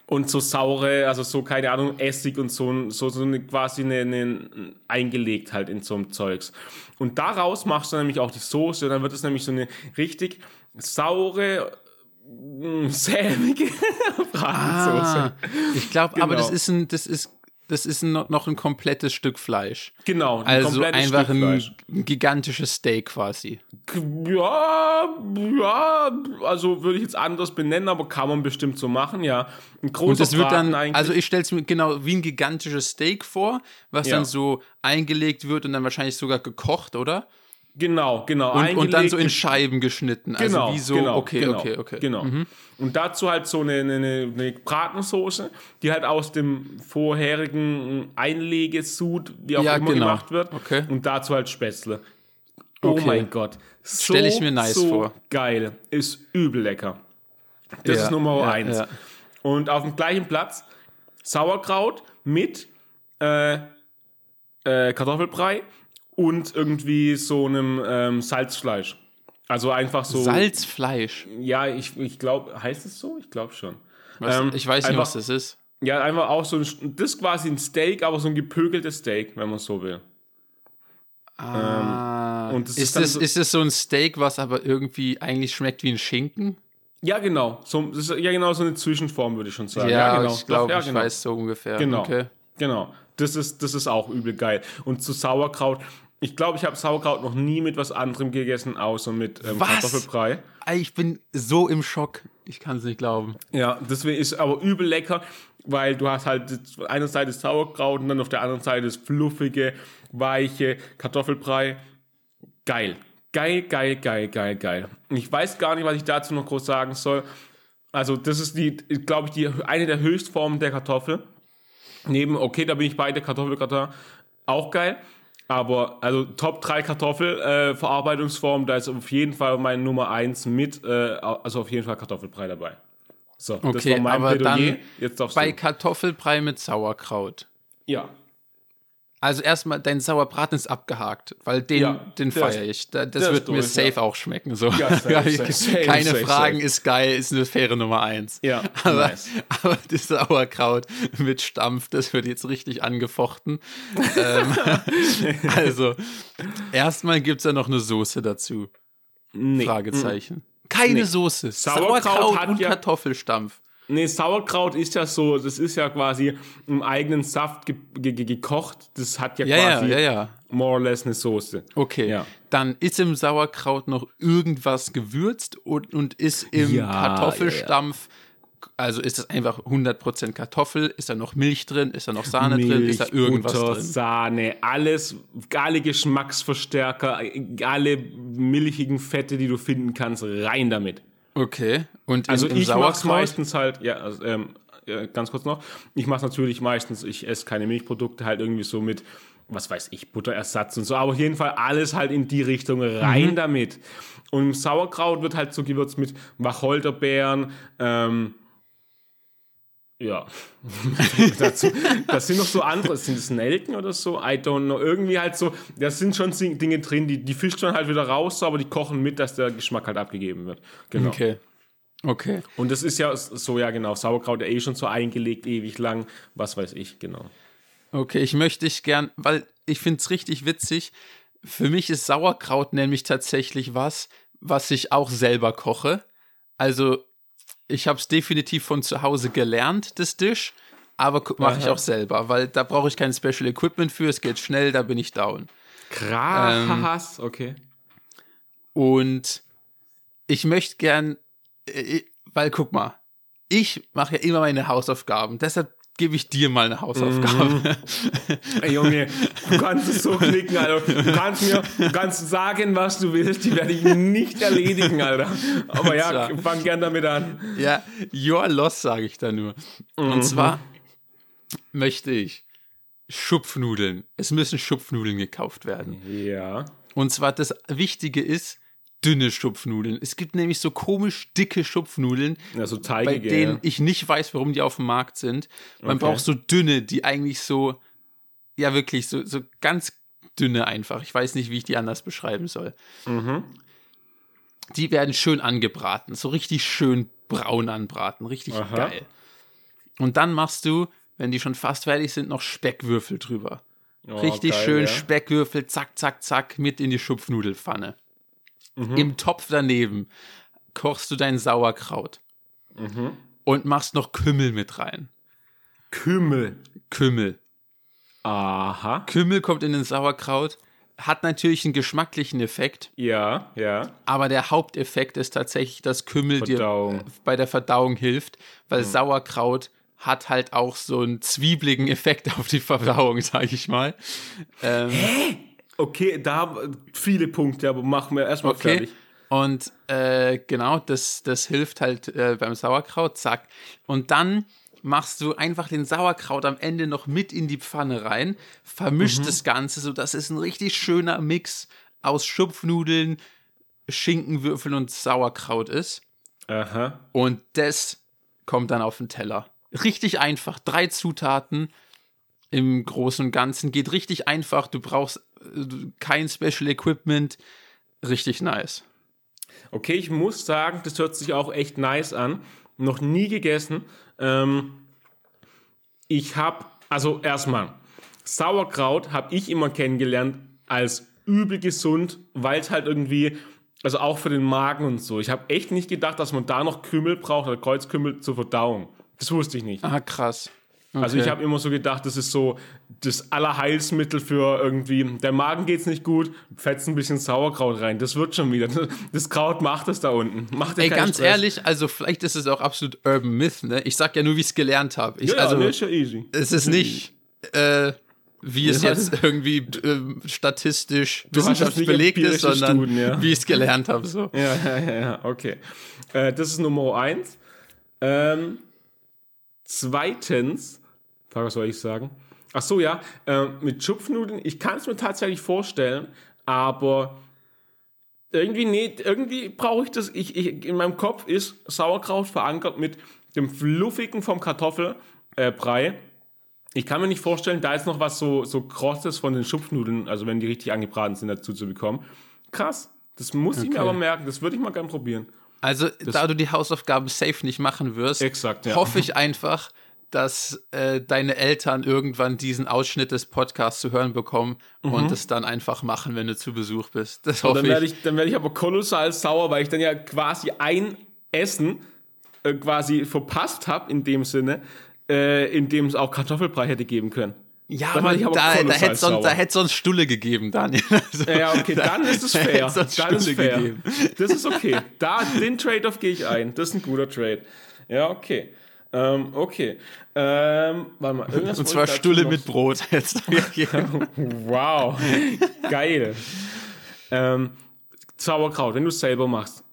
und so saure, also so, keine Ahnung, Essig und so, so, so eine, quasi eine, eine, eingelegt halt in so einem Zeugs. Und daraus machst du nämlich auch die Soße und dann wird es nämlich so eine richtig saure, mh, sämige Bratensoße. Ah, ich glaube, aber Genau. das ist ein, das ist, das ist noch ein komplettes Stück Fleisch. Genau, ein Also komplettes einfach Stück ein, gigantisches Steak quasi. Ja, ja, also würde ich jetzt anders benennen, aber kann man bestimmt so machen, ja. Ein großer Und das wird Braten dann, eigentlich. also ich stelle es mir genau wie ein gigantisches Steak vor, was Ja. dann so eingelegt wird und dann wahrscheinlich sogar gekocht, oder? Genau, genau. Und, und dann so in Scheiben geschnitten. Also Genau, wie so, genau, okay, genau, okay, okay. Genau. Und dazu halt so eine, eine, eine Bratensoße, die halt aus dem vorherigen Einlegesud, wie auch Ja, immer genau. gemacht wird. Okay. Und dazu halt Spätzle. Oh Okay. mein Gott. So, Stell ich mir nice so vor. geil. Ist übel lecker. Das Ja, ist Nummer ja, eins. Und auf dem gleichen Platz Sauerkraut mit äh, äh, Kartoffelbrei und irgendwie so einem ähm, Salzfleisch. Also einfach so. Salzfleisch. Ja, ich, ich glaube, heißt es so? Ich glaube schon. Was, Ähm, ich weiß nicht, einfach- was das ist. Ja, einfach auch so ein, das ist quasi ein Steak, aber so ein gepökeltes Steak, wenn man so will. Ah, und das ist, ist das, so- ist das so ein Steak, was aber irgendwie eigentlich schmeckt wie ein Schinken? Ja, genau. So, ist ja genau so eine Zwischenform, würde ich schon sagen. Ja, genau. ich glaube, ja, ich genau. weiß so ungefähr. Genau. Okay. Genau. Das ist, das ist auch übel geil. Und zu Sauerkraut, Ich glaube, ich habe Sauerkraut noch nie mit was anderem gegessen, außer mit ähm, Was? Kartoffelbrei. Ich bin so im Schock. Ich kann es nicht glauben. Ja, deswegen ist aber übel lecker, weil du hast halt auf der einen Seite das Sauerkraut und dann auf der anderen Seite das fluffige, weiche Kartoffelbrei. Geil. Geil, geil, geil, geil, geil. Ich weiß gar nicht, was ich dazu noch groß sagen soll. Also, das ist die, glaube ich, die, eine der Höchstformen der Kartoffel. Neben, okay, da bin ich bei der Kartoffelgratin auch geil. Aber also Top 3 Kartoffelverarbeitungsformen, äh, da ist auf jeden Fall meine Nummer 1 mit, äh, also auf jeden Fall Kartoffelbrei dabei. So, das Okay, war mein aber Plädoyer. dann Jetzt darfst Bei du. Kartoffelbrei mit Sauerkraut. Ja. Also erstmal, dein Sauerbraten ist abgehakt, weil den, Ja, den feiere ich. Da, das der wird ist mir durch, safe ja. auch schmecken. So. Ja, safe, safe, safe, Keine Fragen, ist geil, ist eine faire Nummer eins. Ja, aber, nice. aber das Sauerkraut mit Stampf, das wird jetzt richtig angefochten. ähm, also, erstmal gibt es ja noch eine Soße dazu. Nee. Fragezeichen. Keine Nee. Soße. Sauerkraut Sauerkraut, und Kartoffelstampf. Nee, Sauerkraut ist ja so, das ist ja quasi im eigenen Saft ge ge ge gekocht. Das hat ja, Ja, quasi ja, ja. more or less eine Soße. Okay, dann ist im Sauerkraut noch irgendwas gewürzt und, und ist im Kartoffelstampf, also ist das einfach 100% Kartoffel, ist da noch Milch drin, ist da noch Sahne drin, ist da irgendwas Butter, drin? Sahne, alles, alle Geschmacksverstärker, alle milchigen Fette, die du finden kannst, rein damit. Okay, und Also im, im ich mache meistens halt, ja, also, ähm, ja, ganz kurz noch, ich mache natürlich meistens, ich esse keine Milchprodukte, halt irgendwie so mit, was weiß ich, Butterersatz und so, aber auf jeden Fall alles halt in die Richtung rein Mhm. damit. Und im Sauerkraut wird halt so gewürzt mit Wacholderbeeren, ähm, ja, dazu, das sind noch so andere, sind es Nelken oder so? I don't know. Irgendwie halt so, da sind schon Dinge drin, die, die fischt man halt wieder raus, aber die kochen mit, dass der Geschmack halt abgegeben wird. Genau. okay, okay, Und das ist ja so, ja genau, Sauerkraut ja eh schon so eingelegt, ewig lang, was weiß ich, genau. okay, ich möchte dich gern, weil ich finde es richtig witzig, für mich ist Sauerkraut nämlich tatsächlich was, was ich auch selber koche, also ich habe es definitiv von zu Hause gelernt, das Dish, aber mache ich auch selber, weil da brauche ich kein Special Equipment für, es geht schnell, da bin ich down. Krass, okay. Und ich möchte gern, äh, weil guck mal, ich mache ja immer meine Hausaufgaben, deshalb gebe ich dir mal eine Hausaufgabe. Ey, Junge, du kannst es so klicken, Alter. Du kannst mir du kannst sagen, was du willst, die werde ich nicht erledigen, Alter. Aber ja, Tja. fang gern damit an. ja, your loss, sage ich da nur. Und zwar möchte ich Schupfnudeln. Es müssen Schupfnudeln gekauft werden. Ja. Und zwar das Wichtige ist, dünne Schupfnudeln. Es gibt nämlich so komisch dicke Schupfnudeln, Ja, so bei teigige. denen ich nicht weiß, warum die auf dem Markt sind. Man Okay. braucht so dünne, die eigentlich so, ja wirklich, so, so ganz dünne einfach. Ich weiß nicht, wie ich die anders beschreiben soll. Mhm. Die werden schön angebraten, so richtig schön braun anbraten, richtig Aha. geil. Und dann machst du, wenn die schon fast fertig sind, noch Speckwürfel drüber. Oh, Richtig geil, schön ja. Speckwürfel, zack, zack, zack, mit in die Schupfnudelpfanne. Mhm. Im Topf daneben kochst du dein Sauerkraut Mhm. und machst noch Kümmel mit rein. Kümmel. Kümmel. Aha. Kümmel kommt in den Sauerkraut, hat natürlich einen geschmacklichen Effekt, Ja, ja. aber der Haupteffekt ist tatsächlich, dass Kümmel Verdauung. dir bei der Verdauung hilft, weil Sauerkraut hat halt auch so einen zwiebligen Effekt auf die Verdauung, sage ich mal. Ähm, Okay, da haben viele Punkte, aber machen wir erstmal Okay. fertig. Und äh, genau, das, das hilft halt äh, beim Sauerkraut, zack. Und dann machst du einfach den Sauerkraut am Ende noch mit in die Pfanne rein, vermischt das Ganze, sodass es ein richtig schöner Mix aus Schupfnudeln, Schinkenwürfeln und Sauerkraut ist. Aha. Und das kommt dann auf den Teller. Richtig einfach. Drei Zutaten im Großen und Ganzen. Geht richtig einfach. Du brauchst äh, kein Special Equipment. Richtig nice. Okay, ich muss sagen, das hört sich auch echt nice an. Noch nie gegessen. Ähm, ich habe, also erstmal, Sauerkraut habe ich immer kennengelernt als übel gesund, weil es halt irgendwie, also auch für den Magen und so. Ich habe echt nicht gedacht, dass man da noch Kümmel braucht oder Kreuzkümmel zur Verdauung. Das wusste ich nicht. Ah, krass. Also ich habe immer so gedacht, das ist so das Allerheilsmittel für irgendwie, der Magen geht's nicht gut, fetzt ein bisschen Sauerkraut rein, das wird schon wieder. Das Kraut macht es da unten. Macht Ey, ganz Stress. ehrlich, also vielleicht ist es auch absolut Urban Myth, ne? Ich sag ja nur, wie ich es gelernt habe. Ja, also, nee, ist ja easy. Es ist nicht, äh, wie es jetzt irgendwie äh, statistisch wissenschaftlich belegt ist, sondern Studien, ja. wie ich es gelernt habe. So. Ja, ja, ja, okay. Äh, das ist Nummer eins. Ähm, zweitens, was soll ich sagen? Ach so, ja, äh, mit Schupfnudeln, ich kann es mir tatsächlich vorstellen, aber irgendwie, nee, irgendwie brauche ich das. Ich, ich, in meinem Kopf ist Sauerkraut verankert mit dem Fluffigen vom Kartoffelbrei. Äh, ich kann mir nicht vorstellen, da ist noch was so, so Krosses von den Schupfnudeln, also wenn die richtig angebraten sind, dazu zu bekommen. Krass. Das muss okay. ich mir aber merken. Das würde ich mal gerne probieren. Also, das da du die Hausaufgaben safe nicht machen wirst, exakt, ja. hoffe ich einfach, dass äh, deine Eltern irgendwann diesen Ausschnitt des Podcasts zu hören bekommen mhm. und es dann einfach machen, wenn du zu Besuch bist. Das hoffe dann werde ich. Dann werde ich aber kolossal sauer, weil ich dann ja quasi ein Essen äh, quasi verpasst habe in dem Sinne, äh, in dem es auch Kartoffelbrei hätte geben können. Ja, aber, aber da, da hätte sonst, da sonst Stulle gegeben, Daniel. Also, ja, okay, dann ist es fair. Dann ist fair. Gegeben. Das ist okay. Da, den Trade-off gehe ich ein. Das ist ein guter Trade. Ja, okay. Ähm, okay. Ähm, warte mal, irgendwas Und zwar Stulle mit Brot. Jetzt wow. Geil. Ähm, Sauerkraut, wenn du es selber machst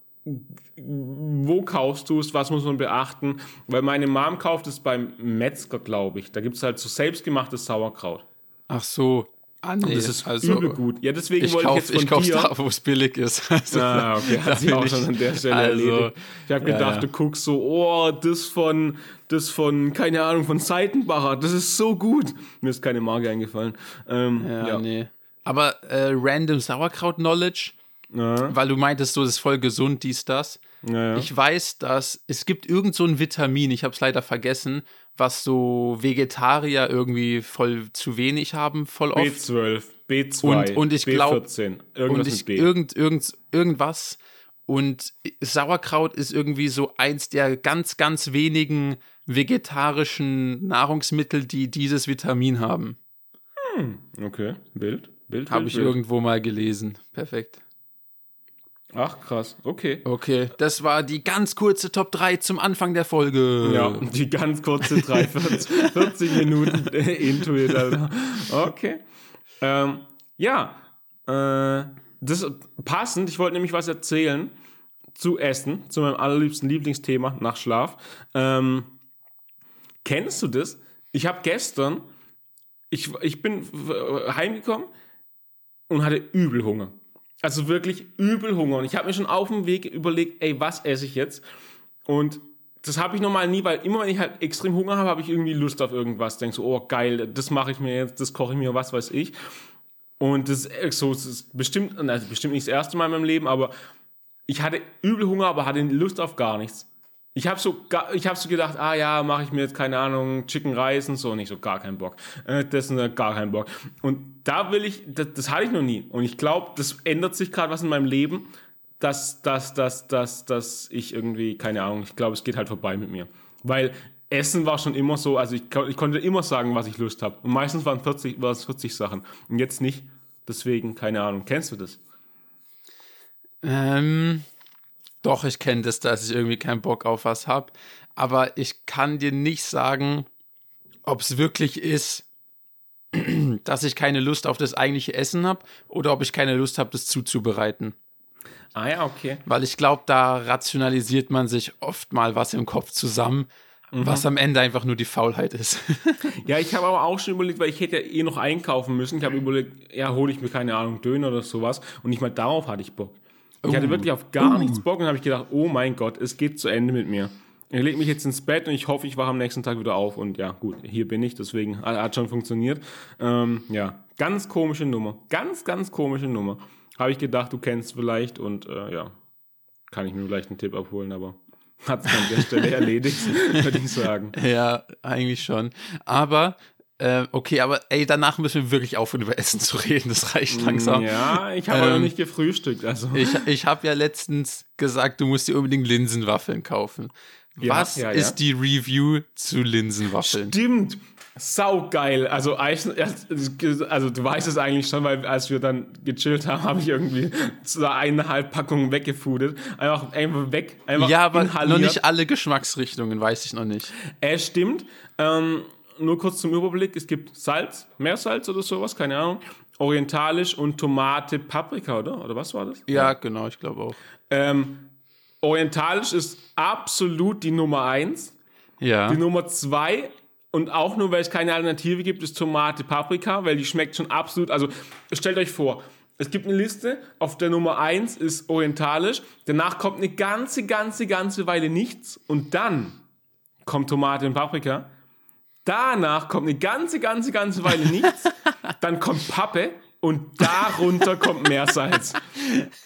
wo kaufst du es, was muss man beachten? Weil meine Mom kauft es beim Metzger, glaube ich. Da gibt es halt so selbstgemachtes Sauerkraut. Ach so. Ah, nee. Das ist also, übel gut. Ja, deswegen ich wollte kauf, ich jetzt von ich kauf's dir... da, wo es billig ist. Also, ah, okay. Hat sich auch schon an der Stelle also, erledigt. Ich habe gedacht, ja, ja. du guckst so, oh, das von, das von, keine Ahnung, von Seitenbacher, das ist so gut. Mir ist keine Marke eingefallen. Ähm, ja, ja, nee. Aber äh, random Sauerkraut-Knowledge ja. weil du meintest, so das ist voll gesund, dies, das. Ja, ja. Ich weiß, dass es gibt irgend so ein Vitamin, ich habe es leider vergessen, was so Vegetarier irgendwie voll zu wenig haben, voll oft. B12, B2, und, und ich glaube, irgendwas und ich, Irgend, irgend, irgendwas. Und Sauerkraut ist irgendwie so eins der ganz, ganz wenigen vegetarischen Nahrungsmittel, die dieses Vitamin haben. Hm, okay, Bild. Bild Habe ich Bild. irgendwo mal gelesen. Perfekt. Ach, krass. Okay. Okay, das war die ganz kurze Top 3 zum Anfang der Folge. Ja, die ganz kurze 3, 40, 40 Minuten. Alter. Okay. Ähm, ja, äh, das ist passend. Ich wollte nämlich was erzählen zu Essen, zu meinem allerliebsten Lieblingsthema nach Schlaf. Ähm, kennst du das? Ich habe gestern, ich, ich bin heimgekommen und hatte übel Hunger. Also wirklich übel Hunger. Und ich habe mir schon auf dem Weg überlegt, ey, was esse ich jetzt? Und das habe ich normal nie, weil immer wenn ich halt extrem Hunger habe, habe ich irgendwie Lust auf irgendwas. Denke so, oh geil, das mache ich mir jetzt, das koche ich mir, was weiß ich. Und das ist so, das ist bestimmt, also bestimmt nicht das erste Mal in meinem Leben, aber ich hatte übel Hunger, aber hatte Lust auf gar nichts. Ich habe so, ich hab so gedacht, ah ja, mache ich mir jetzt keine Ahnung, Chicken Rice und so, nicht so, gar keinen Bock. Äh, das ist äh, gar keinen Bock. Und da will ich, das, das hatte ich noch nie. Und ich glaube, das ändert sich gerade was in meinem Leben, dass, dass, dass, dass, dass ich irgendwie, keine Ahnung, ich glaube, es geht halt vorbei mit mir. Weil Essen war schon immer so, also ich, ich konnte immer sagen, was ich Lust habe. Und meistens waren 40, waren es 40 Sachen. Und jetzt nicht. Deswegen, keine Ahnung. Kennst du das? Ähm, doch, ich kenne das, dass ich irgendwie keinen Bock auf was habe. Aber ich kann dir nicht sagen, ob es wirklich ist, dass ich keine Lust auf das eigentliche Essen habe oder ob ich keine Lust habe, das zuzubereiten. Ah ja, okay. Weil ich glaube, da rationalisiert man sich oft mal was im Kopf zusammen, mhm. was am Ende einfach nur die Faulheit ist. ja, ich habe aber auch schon überlegt, weil ich hätte ja eh noch einkaufen müssen. Ich habe überlegt, ja, hole ich mir keine Ahnung, Döner oder sowas. Und nicht mal darauf hatte ich Bock. Ich hatte wirklich auf gar uh. nichts Bock und habe ich gedacht, oh mein Gott, es geht zu Ende mit mir. Ich lege mich jetzt ins Bett und ich hoffe, ich wache am nächsten Tag wieder auf. Und ja, gut, hier bin ich, deswegen hat schon funktioniert. Ähm, ja, ganz komische Nummer. Ganz, ganz komische Nummer. Habe ich gedacht, du kennst vielleicht und äh, ja, kann ich mir vielleicht einen Tipp abholen, aber hat es an der Stelle erledigt, würde ich sagen. Ja, eigentlich schon. Aber äh, okay, aber ey, danach müssen wir wirklich aufhören, über Essen zu reden. Das reicht mm, langsam. Ja, ich habe ähm, noch nicht gefrühstückt. Also. Ich, ich habe ja letztens gesagt, du musst dir unbedingt Linsenwaffeln kaufen. Ja, Was ja, ja. ist die Review zu Linsenwaffeln? Stimmt. Saugeil. Also, also du weißt es eigentlich schon, weil als wir dann gechillt haben, habe ich irgendwie so eineinhalb Packungen weggefudet. Einfach, einfach weg. Einfach ja, aber noch nicht alle Geschmacksrichtungen, weiß ich noch nicht. Äh, stimmt. Ähm, nur kurz zum Überblick. Es gibt Salz, Meersalz oder sowas, keine Ahnung. Orientalisch und Tomate, Paprika, oder? Oder was war das? Ja, ja. genau, ich glaube auch. Ähm, Orientalisch ist absolut die Nummer eins. Ja. Die Nummer zwei und auch nur, weil es keine Alternative gibt, ist Tomate Paprika, weil die schmeckt schon absolut. Also stellt euch vor, es gibt eine Liste, auf der Nummer 1 ist orientalisch, danach kommt eine ganze, ganze, ganze Weile nichts und dann kommt Tomate und Paprika. Danach kommt eine ganze, ganze, ganze Weile nichts, dann kommt Pappe und darunter kommt Meersalz.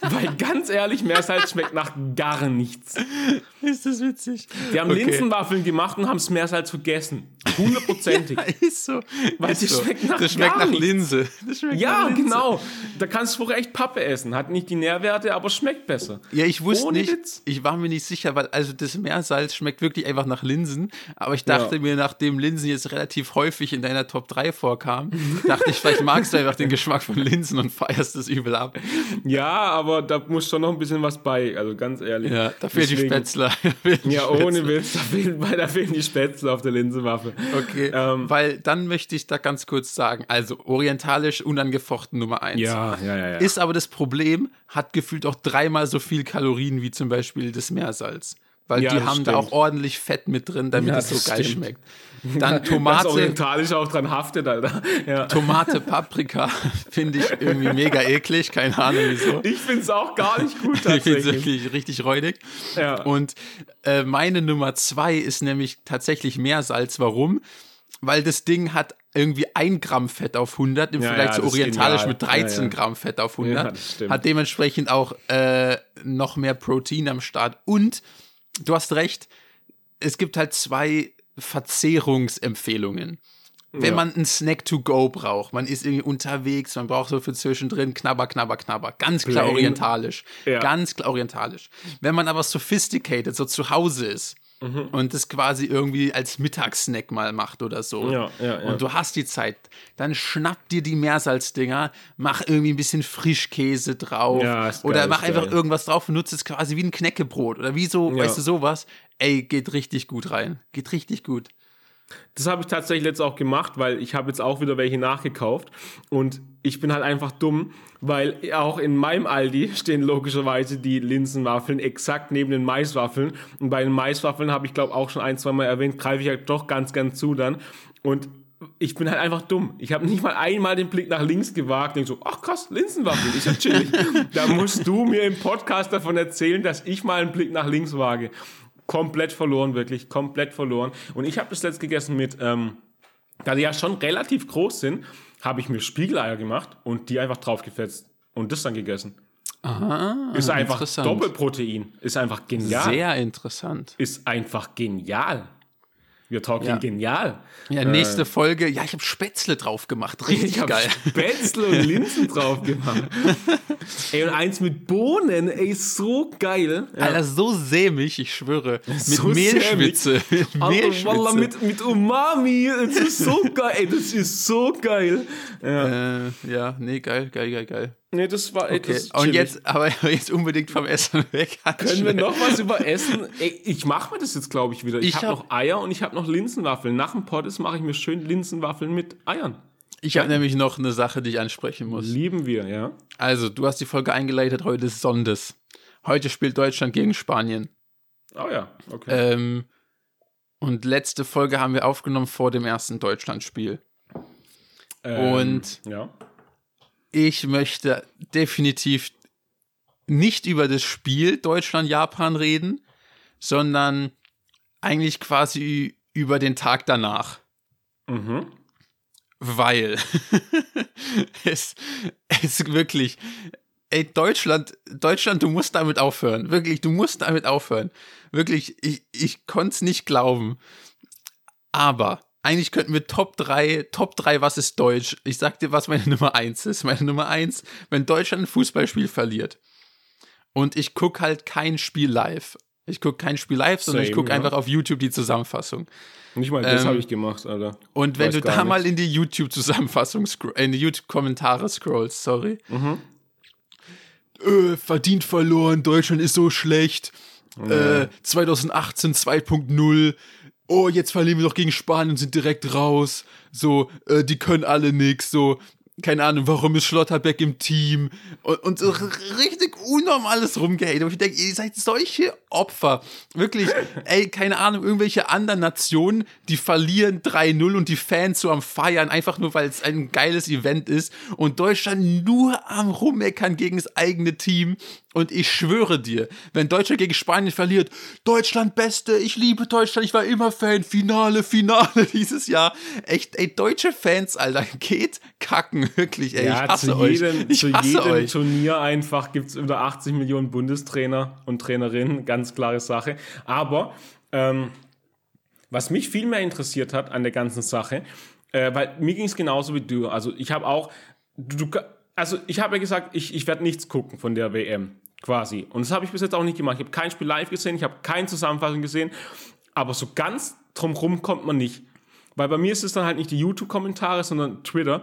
Weil ganz ehrlich, Meersalz schmeckt nach gar nichts. Ist das witzig? Die haben okay. Linsenwaffeln gemacht und haben das Meersalz vergessen. Hundertprozentig. ja, ist so. Weil ist die so. schmeckt nach Das schmeckt nach Linse. Schmeckt ja, nach Linse. genau. Da kannst du echt Pappe essen. Hat nicht die Nährwerte, aber schmeckt besser. Ja, ich wusste Ohne nicht, Witz. ich war mir nicht sicher, weil also das Meersalz schmeckt wirklich einfach nach Linsen. Aber ich dachte ja. mir, nachdem Linsen jetzt relativ häufig in deiner Top 3 vorkam, dachte ich, vielleicht magst du einfach den Geschmack von Linsen und feierst es übel ab. Ja, aber da muss schon noch ein bisschen was bei, also ganz ehrlich. Ja, da fehlt die Spätzle. ja, ohne Witz, da fehlen, da fehlen die Spätzle auf der Linsenwaffe. Okay, ähm, weil dann möchte ich da ganz kurz sagen, also orientalisch unangefochten Nummer eins. Ja, ja, ja, ja. Ist aber das Problem, hat gefühlt auch dreimal so viel Kalorien wie zum Beispiel das Meersalz. Weil ja, die haben stimmt. da auch ordentlich Fett mit drin, damit ja, es so geil stimmt. schmeckt. Dann Tomate. Das orientalisch auch dran haftet, Alter. Ja. Tomate, Paprika finde ich irgendwie mega eklig, keine Ahnung wieso. Ich finde es auch gar nicht gut tatsächlich. ich finde es wirklich richtig räudig. Ja. Und äh, meine Nummer zwei ist nämlich tatsächlich Meersalz. Warum? Weil das Ding hat irgendwie ein Gramm Fett auf 100 im ja, Vergleich zu orientalisch mit 13 Gramm Fett auf 100. hat dementsprechend auch äh, noch mehr Protein am Start. Und du hast recht, es gibt halt zwei Verzehrungsempfehlungen. Wenn ja. man einen Snack to go braucht, man ist irgendwie unterwegs, man braucht so für zwischendrin knabber, knabber, knabber. Ganz klar Plain. orientalisch. Ja. Ganz klar orientalisch. Wenn man aber sophisticated, so zu Hause ist, Mhm. und das quasi irgendwie als Mittagssnack mal macht oder so. Ja, ja, ja. Und du hast die Zeit, dann schnapp dir die Meersalzdinger, mach irgendwie ein bisschen Frischkäse drauf ja, oder geil, mach einfach geil. irgendwas drauf und nutze es quasi wie ein Knäckebrot oder wie so, weißt du, sowas. Ey, geht richtig gut rein. Geht richtig gut. Das habe ich tatsächlich jetzt auch gemacht, weil ich habe jetzt auch wieder welche nachgekauft und ich bin halt einfach dumm, weil auch in meinem Aldi stehen logischerweise die Linsenwaffeln exakt neben den Maiswaffeln und bei den Maiswaffeln habe ich glaube auch schon ein, zwei Mal erwähnt, greife ich halt doch ganz, ganz zu dann und ich bin halt einfach dumm. Ich habe nicht mal einmal den Blick nach links gewagt und so, ach krass, Linsenwaffeln, ist ja chillig. da musst du mir im Podcast davon erzählen, dass ich mal einen Blick nach links wage komplett verloren, wirklich komplett verloren. Und ich habe das letzt gegessen mit, ähm, da die ja schon relativ groß sind, habe ich mir Spiegeleier gemacht und die einfach draufgefetzt und das dann gegessen. Aha, ist einfach Doppelprotein. Ist einfach genial. Sehr interessant. Ist einfach genial. Wir talking ja. genial. Ja, nächste äh, Folge. Ja, ich habe Spätzle drauf gemacht. Richtig ich geil. Spätzle und Linsen drauf gemacht. ey, und eins mit Bohnen. Ey, so geil. Ja. Alter, so sämig, ich schwöre. Mit so Mehlschwitze. Mit, Mehlschwitze. mit, mit Umami. Das ist so geil. Ey, das ist so geil. Ja, äh, ja nee, geil, geil, geil, geil. Nee, das war okay. Das Und jetzt, aber jetzt unbedingt vom Essen weg. Können wir noch was über Essen? Ey, ich mache mir das jetzt, glaube ich, wieder. Ich, ich habe hab noch Eier und ich habe noch Linsenwaffeln. Nach dem Poddes mache ich mir schön Linsenwaffeln mit Eiern. Ich habe nämlich noch eine Sache, die ich ansprechen muss. Lieben wir, ja. Also, du hast die Folge eingeleitet, heute ist Sondes. Heute spielt Deutschland gegen Spanien. Oh ja, okay. Ähm, und letzte Folge haben wir aufgenommen vor dem ersten Deutschlandspiel. Ähm, und ja ich möchte definitiv nicht über das Spiel Deutschland-Japan reden, sondern eigentlich quasi über den Tag danach. Mhm. Weil es, es wirklich, ey, Deutschland, Deutschland, du musst damit aufhören. Wirklich, du musst damit aufhören. Wirklich, ich, ich konnte es nicht glauben. Aber eigentlich könnten wir Top 3, Top 3, was ist Deutsch? Ich sag dir, was meine Nummer 1 ist. Meine Nummer 1, wenn Deutschland ein Fußballspiel verliert und ich gucke halt kein Spiel live, Ich gucke kein Spiel live, sondern Same, ich gucke ja. einfach auf YouTube die Zusammenfassung. Nicht mal das Ähm, habe ich gemacht, Alter. Und wenn du da mal nichts. in die YouTube-Zusammenfassung, in die YouTube-Kommentare scrollst, sorry. Mhm. Äh, verdient verloren, Deutschland ist so schlecht. Äh, 2018 2.0. Oh, jetzt verlieren wir doch gegen Spanien und sind direkt raus. So, äh, die können alle nix. So, keine Ahnung, warum ist Schlotterbeck im Team? Und, und so richtig unnormales rumgehatet. Und ich denke, ihr seid solche Opfer. Wirklich, ey, keine Ahnung, irgendwelche anderen Nationen, die verlieren 3-0 und die Fans so am Feiern, einfach nur, weil es ein geiles Event ist. Und Deutschland nur am Rummeckern gegen das eigene Team. Und ich schwöre dir, wenn Deutschland gegen Spanien verliert, Deutschland Beste, ich liebe Deutschland, ich war immer Fan, Finale, Finale dieses Jahr. Echt, ey, deutsche Fans, Alter, geht kacken, wirklich, ey, ich Ja, hasse zu euch. jedem, Ich zu hasse jedem euch. Turnier einfach gibt es über 80 Millionen Bundestrainer und Trainerinnen, ganz klare Sache. Aber ähm, was mich viel mehr interessiert hat an der ganzen Sache, äh, weil mir ging es genauso wie du. Also ich habe auch, du, du, also ich habe ja gesagt, ich, ich werde nichts gucken von der WM, quasi. Und das habe ich bis jetzt auch nicht gemacht. Ich habe kein Spiel live gesehen, ich habe keine Zusammenfassung gesehen, aber so ganz drumrum kommt man nicht. Weil bei mir ist es dann halt nicht die YouTube-Kommentare, sondern Twitter.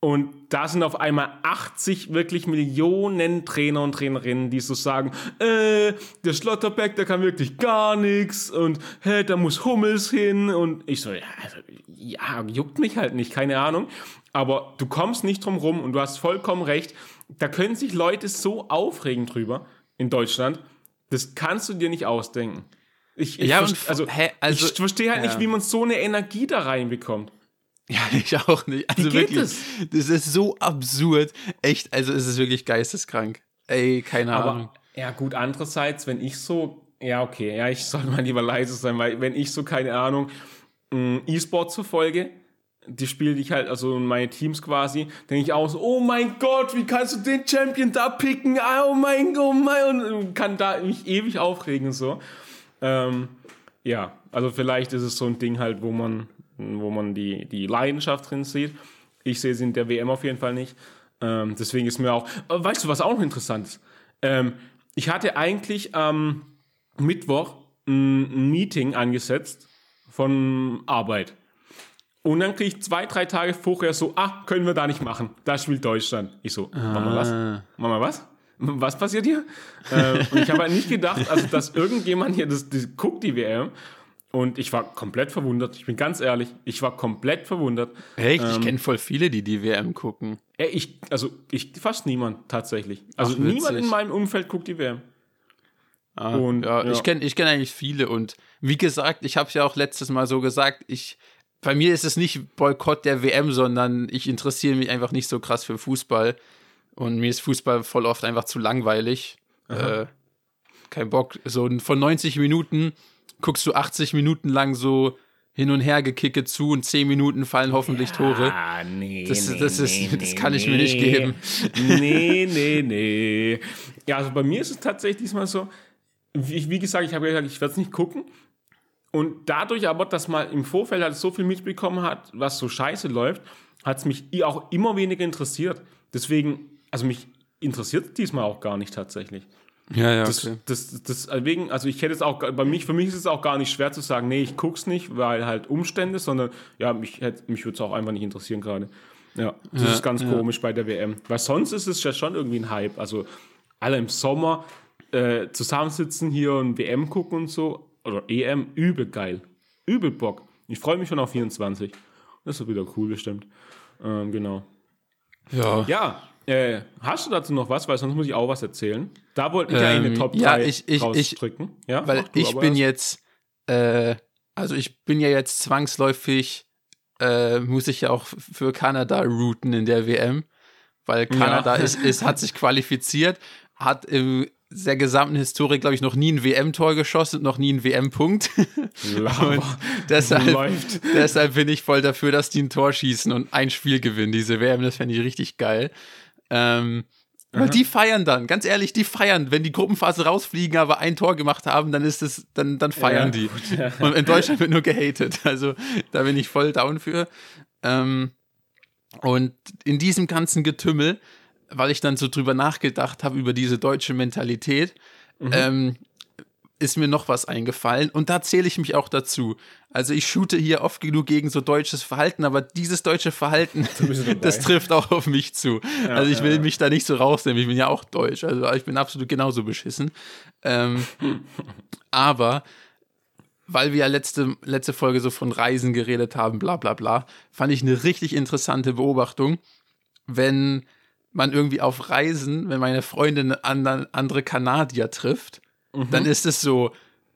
Und da sind auf einmal 80 wirklich Millionen Trainer und Trainerinnen, die so sagen, äh, der Schlotterbeck, der kann wirklich gar nichts und hä, da muss Hummels hin und ich so, ja, also, ja, juckt mich halt nicht, keine Ahnung. Aber du kommst nicht drum rum und du hast vollkommen recht. Da können sich Leute so aufregen drüber in Deutschland. Das kannst du dir nicht ausdenken. Ich, ich Ja, verst- und- also, hä, also- ich verstehe halt ja. nicht, wie man so eine Energie da reinbekommt. Ja, ich auch nicht. Also geht wirklich, das? das ist so absurd. Echt, also es ist wirklich geisteskrank. Ey, keine Ahnung. Aber ja, gut, andererseits, wenn ich so, ja, okay, ja, ich soll mal lieber leise sein, weil wenn ich so, keine Ahnung, mh, E-Sport verfolge, die spiele ich halt, also meine Teams quasi, denke ich auch so, oh mein Gott, wie kannst du den Champion da picken? Oh mein Gott, oh mein, und kann da mich ewig aufregen so. Ähm, ja, also vielleicht ist es so ein Ding halt, wo man, wo man die, die Leidenschaft drin sieht. Ich sehe sie in der WM auf jeden Fall nicht. Ähm, deswegen ist mir auch, äh, weißt du, was auch noch interessant ist? Ähm, ich hatte eigentlich am Mittwoch ein Meeting angesetzt von Arbeit. Und dann kriege ich zwei, drei Tage vorher so, ah, können wir da nicht machen. Da spielt Deutschland. Ich so, machen wir was? Ah. Machen wir was? Was passiert hier? ähm, und ich habe halt nicht gedacht, also, dass irgendjemand hier das, das guckt, die WM. Und ich war komplett verwundert. Ich bin ganz ehrlich, ich war komplett verwundert. Echt? ich ähm, kenne voll viele, die die WM gucken. Ey, ich, also ich, fast niemand tatsächlich. Also Ach, niemand in meinem Umfeld guckt die WM. Ah, Und, ja, ja. ich kenne ich kenn eigentlich viele und wie gesagt, ich habe es ja auch letztes Mal so gesagt, ich bei mir ist es nicht Boykott der WM, sondern ich interessiere mich einfach nicht so krass für Fußball und mir ist Fußball voll oft einfach zu langweilig. Äh, kein Bock. So von 90 Minuten guckst du 80 Minuten lang so hin und her gekicke zu und 10 Minuten fallen hoffentlich Tore. Ah, nee. Das- nee, das ist- nee, das kann ich mir nicht geben. Nee, nee, nee. Ja, also bei mir ist es tatsächlich diesmal so, wie, wie gesagt, ich habe gesagt, ich werde es nicht gucken. Und dadurch aber, dass man im Vorfeld halt so viel mitbekommen hat, was so scheiße läuft, hat es mich auch immer weniger interessiert. Deswegen, also mich interessiert es diesmal auch gar nicht tatsächlich. Ja, ja, Das, das, das, deswegen, also ich hätte es auch, bei mich, für mich ist es auch gar nicht schwer zu sagen, nee, ich guck's nicht, weil halt Umstände, sondern ja, mich, hätte- mich würde es auch einfach nicht interessieren gerade. Ja, das Ja, ist ganz ja. komisch bei der WM. Weil sonst ist es ja schon irgendwie ein Hype. Also alle im Sommer äh, zusammensitzen hier und WM gucken und so, oder EM, übel geil. Übel Bock. Ich freue mich schon auf 24. Das ist wieder cool bestimmt. Ähm, genau. ja. Ja, äh, hast du dazu noch was? Weil sonst muss ich auch was erzählen. Da wollte ich eigentlich eine Ähm, Top 3 ja, ich- ich- rausdrücken. ja, Weil ich bin erst. jetzt, äh, also ich bin ja jetzt zwangsläufig, äh, muss ich ja auch für Kanada routen in der WM, weil Kanada Ja. ist, ist, hat sich qualifiziert, hat in der gesamten Historie, glaube ich, noch nie ein WM-Tor geschossen, noch nie einen WM-Punkt. Und deshalb, Läuft. deshalb bin ich voll dafür, dass die ein Tor schießen und ein Spiel gewinnen. Diese WM, das fände ich richtig geil. Ähm, weil die feiern dann, ganz ehrlich, die feiern. Wenn die Gruppenphase rausfliegen, aber ein Tor gemacht haben, dann ist es, dann, dann feiern Ja, die. gut, ja. Und in Deutschland wird nur gehatet. Also da bin ich voll down für. Ähm, und in diesem ganzen Getümmel, weil ich dann so drüber nachgedacht habe, über diese deutsche Mentalität, Mhm. ähm, ist mir noch was eingefallen und da zähle ich mich auch dazu. Also ich shoote hier oft genug gegen so deutsches Verhalten, aber dieses deutsche Verhalten, das trifft auch auf mich zu. Ja, also ich will ja, mich da nicht so rausnehmen, ich bin ja auch deutsch, also ich bin absolut genauso beschissen. Ähm, aber weil wir ja letzte, letzte Folge so von Reisen geredet haben, bla bla bla, fand ich eine richtig interessante Beobachtung, wenn man irgendwie auf Reisen, wenn meine Freundin andere Kanadier trifft, mhm. dann ist es so,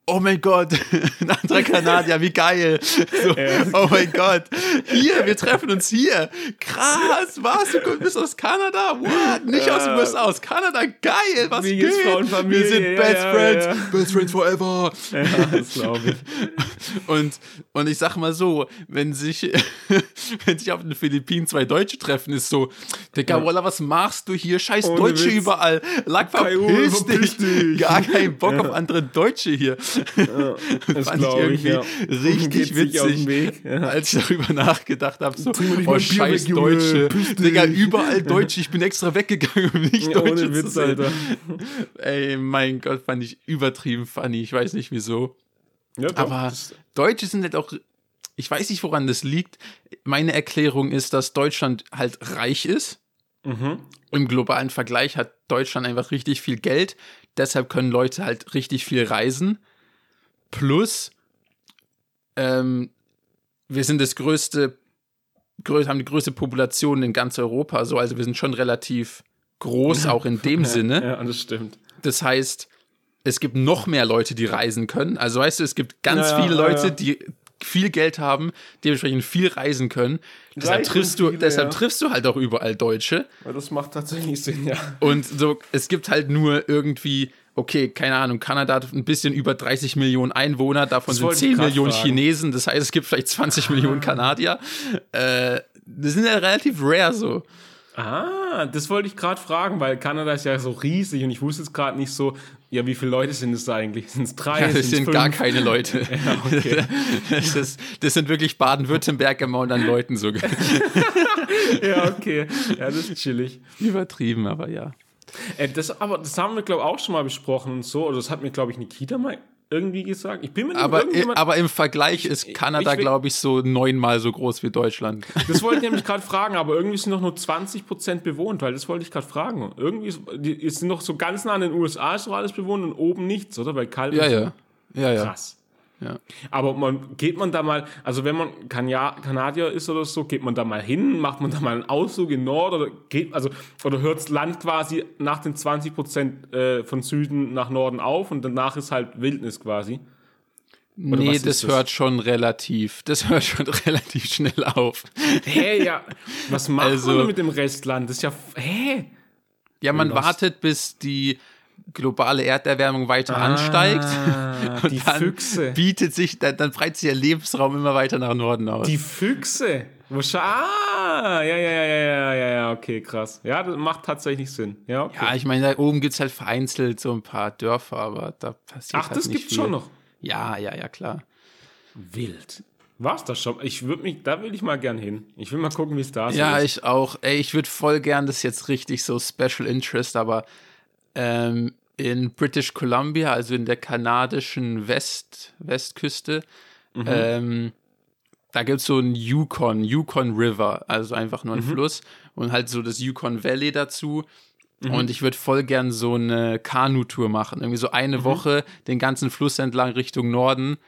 oh mein Gott, ein anderer Kanadier, wie geil. So, ja. Oh mein Gott, hier, wir treffen uns hier. Krass, was? Du bist aus Kanada? What? Nicht ja. aus den USA, aus Kanada? Geil, was wie geht? Wir sind ja, Best Friends, Best Friends forever. Ja, das glaube ich. Und, und ich sag mal so, wenn sich, wenn sich auf den Philippinen zwei Deutsche treffen, ist so, Digga, Walla, was machst du hier? Scheiß Ohne Deutsche Witz. überall. Lack, verpiss dich. Gar keinen Bock auf andere Deutsche hier. Ja, das fand ich irgendwie ja. richtig witzig, ja. als ich darüber nachgedacht habe. So, oh, scheiß Deutsche. Digga, überall Deutsche. Ich bin extra weggegangen, um nicht ja, Deutsche Witz, zu sein. Alter. Ey, mein Gott, fand ich übertrieben funny. Ich weiß nicht wieso. Ja, doch, Aber Deutsche sind halt auch ich weiß nicht, woran das liegt. Meine Erklärung ist, dass Deutschland halt reich ist. Mhm. Im globalen Vergleich hat Deutschland einfach richtig viel Geld. Deshalb können Leute halt richtig viel reisen. Plus, ähm, wir sind das größte, grö haben die größte Population in ganz Europa, so, also wir sind schon relativ groß, auch in dem Sinne. Ja, das stimmt. Das heißt, es gibt noch mehr Leute, die reisen können. Also weißt du, es gibt ganz ja, viele Leute, die viel Geld haben, dementsprechend viel reisen können. Deshalb triffst, du, viele, deshalb triffst du halt auch überall Deutsche. Weil das macht tatsächlich Sinn, ja. Und so, es gibt halt nur irgendwie okay, keine Ahnung, Kanada hat ein bisschen über 30 Millionen Einwohner, davon das sind 10 Millionen fragen. Chinesen, das heißt, es gibt vielleicht 20 Millionen Kanadier. Äh, das sind ja relativ rare so. Ah, das wollte ich gerade fragen, weil Kanada ist ja so riesig und ich wusste jetzt gerade nicht so, ja, wie viele Leute sind es da eigentlich? Sind es drei? Ja, das sind fünf? gar keine Leute. ja, okay. das, ist, das, sind wirklich Baden-Württemberg immer an Leuten sogar. ja, okay. Ja, das ist chillig. Übertrieben, aber ja. Äh, das, aber das haben wir, glaube ich, auch schon mal besprochen und so. Oder das hat mir, glaube ich, Nikita mal irgendwie gesagt. Ich bin mir aber, aber im Vergleich ist Kanada, glaube ich, so neunmal so groß wie Deutschland. Das wollte ich nämlich gerade fragen, aber irgendwie sind noch nur 20 Prozent bewohnt, weil das wollte ich gerade fragen. Irgendwie ist, die, sind noch so ganz nah an den USA ist so alles bewohnt und oben nichts, oder? Weil kalt ja, ja. ja, ja. Krass. Ja. Aber man, geht man da mal, also wenn man Kania Kanadier ist oder so, geht man da mal hin, macht man da mal einen Ausflug in Nord oder geht, also, oder hört das Land quasi nach den 20 Prozent äh, von Süden nach Norden auf und danach ist halt Wildnis quasi? Oder nee, das, das, hört schon relativ, das hört schon relativ schnell auf. Hä, hey, ja, was macht also, man mit dem Restland? Das ist ja, hä? Ja, man wartet, bis die globale Erderwärmung weiter ah, ansteigt. Und die dann Füchse. bietet sich, dann, dann breitet sich der Lebensraum immer weiter nach Norden aus. Die Füchse. Ah, ja, ja, ja, ja, ja, ja, okay, krass. Ja, das macht tatsächlich Sinn. Ja, okay. ja ich meine, da oben gibt es halt vereinzelt so ein paar Dörfer, aber da passiert Ach, halt das viel. schon noch. Ja, ja, ja, klar. Wild. War's das schon? Ich würde mich, da will ich mal gern hin. Ich will mal gucken, wie es da ist. Ja, ich auch. Ey, ich würde voll gern das jetzt richtig so Special Interest, aber ähm, in British Columbia, also in der kanadischen West, Westküste. Mhm. Ähm, da gibt es so einen Yukon, Yukon River, also einfach nur ein mhm. Fluss und halt so das Yukon Valley dazu. Mhm. Und ich würde voll gern so eine Kanutour machen. Irgendwie so eine mhm. Woche den ganzen Fluss entlang Richtung Norden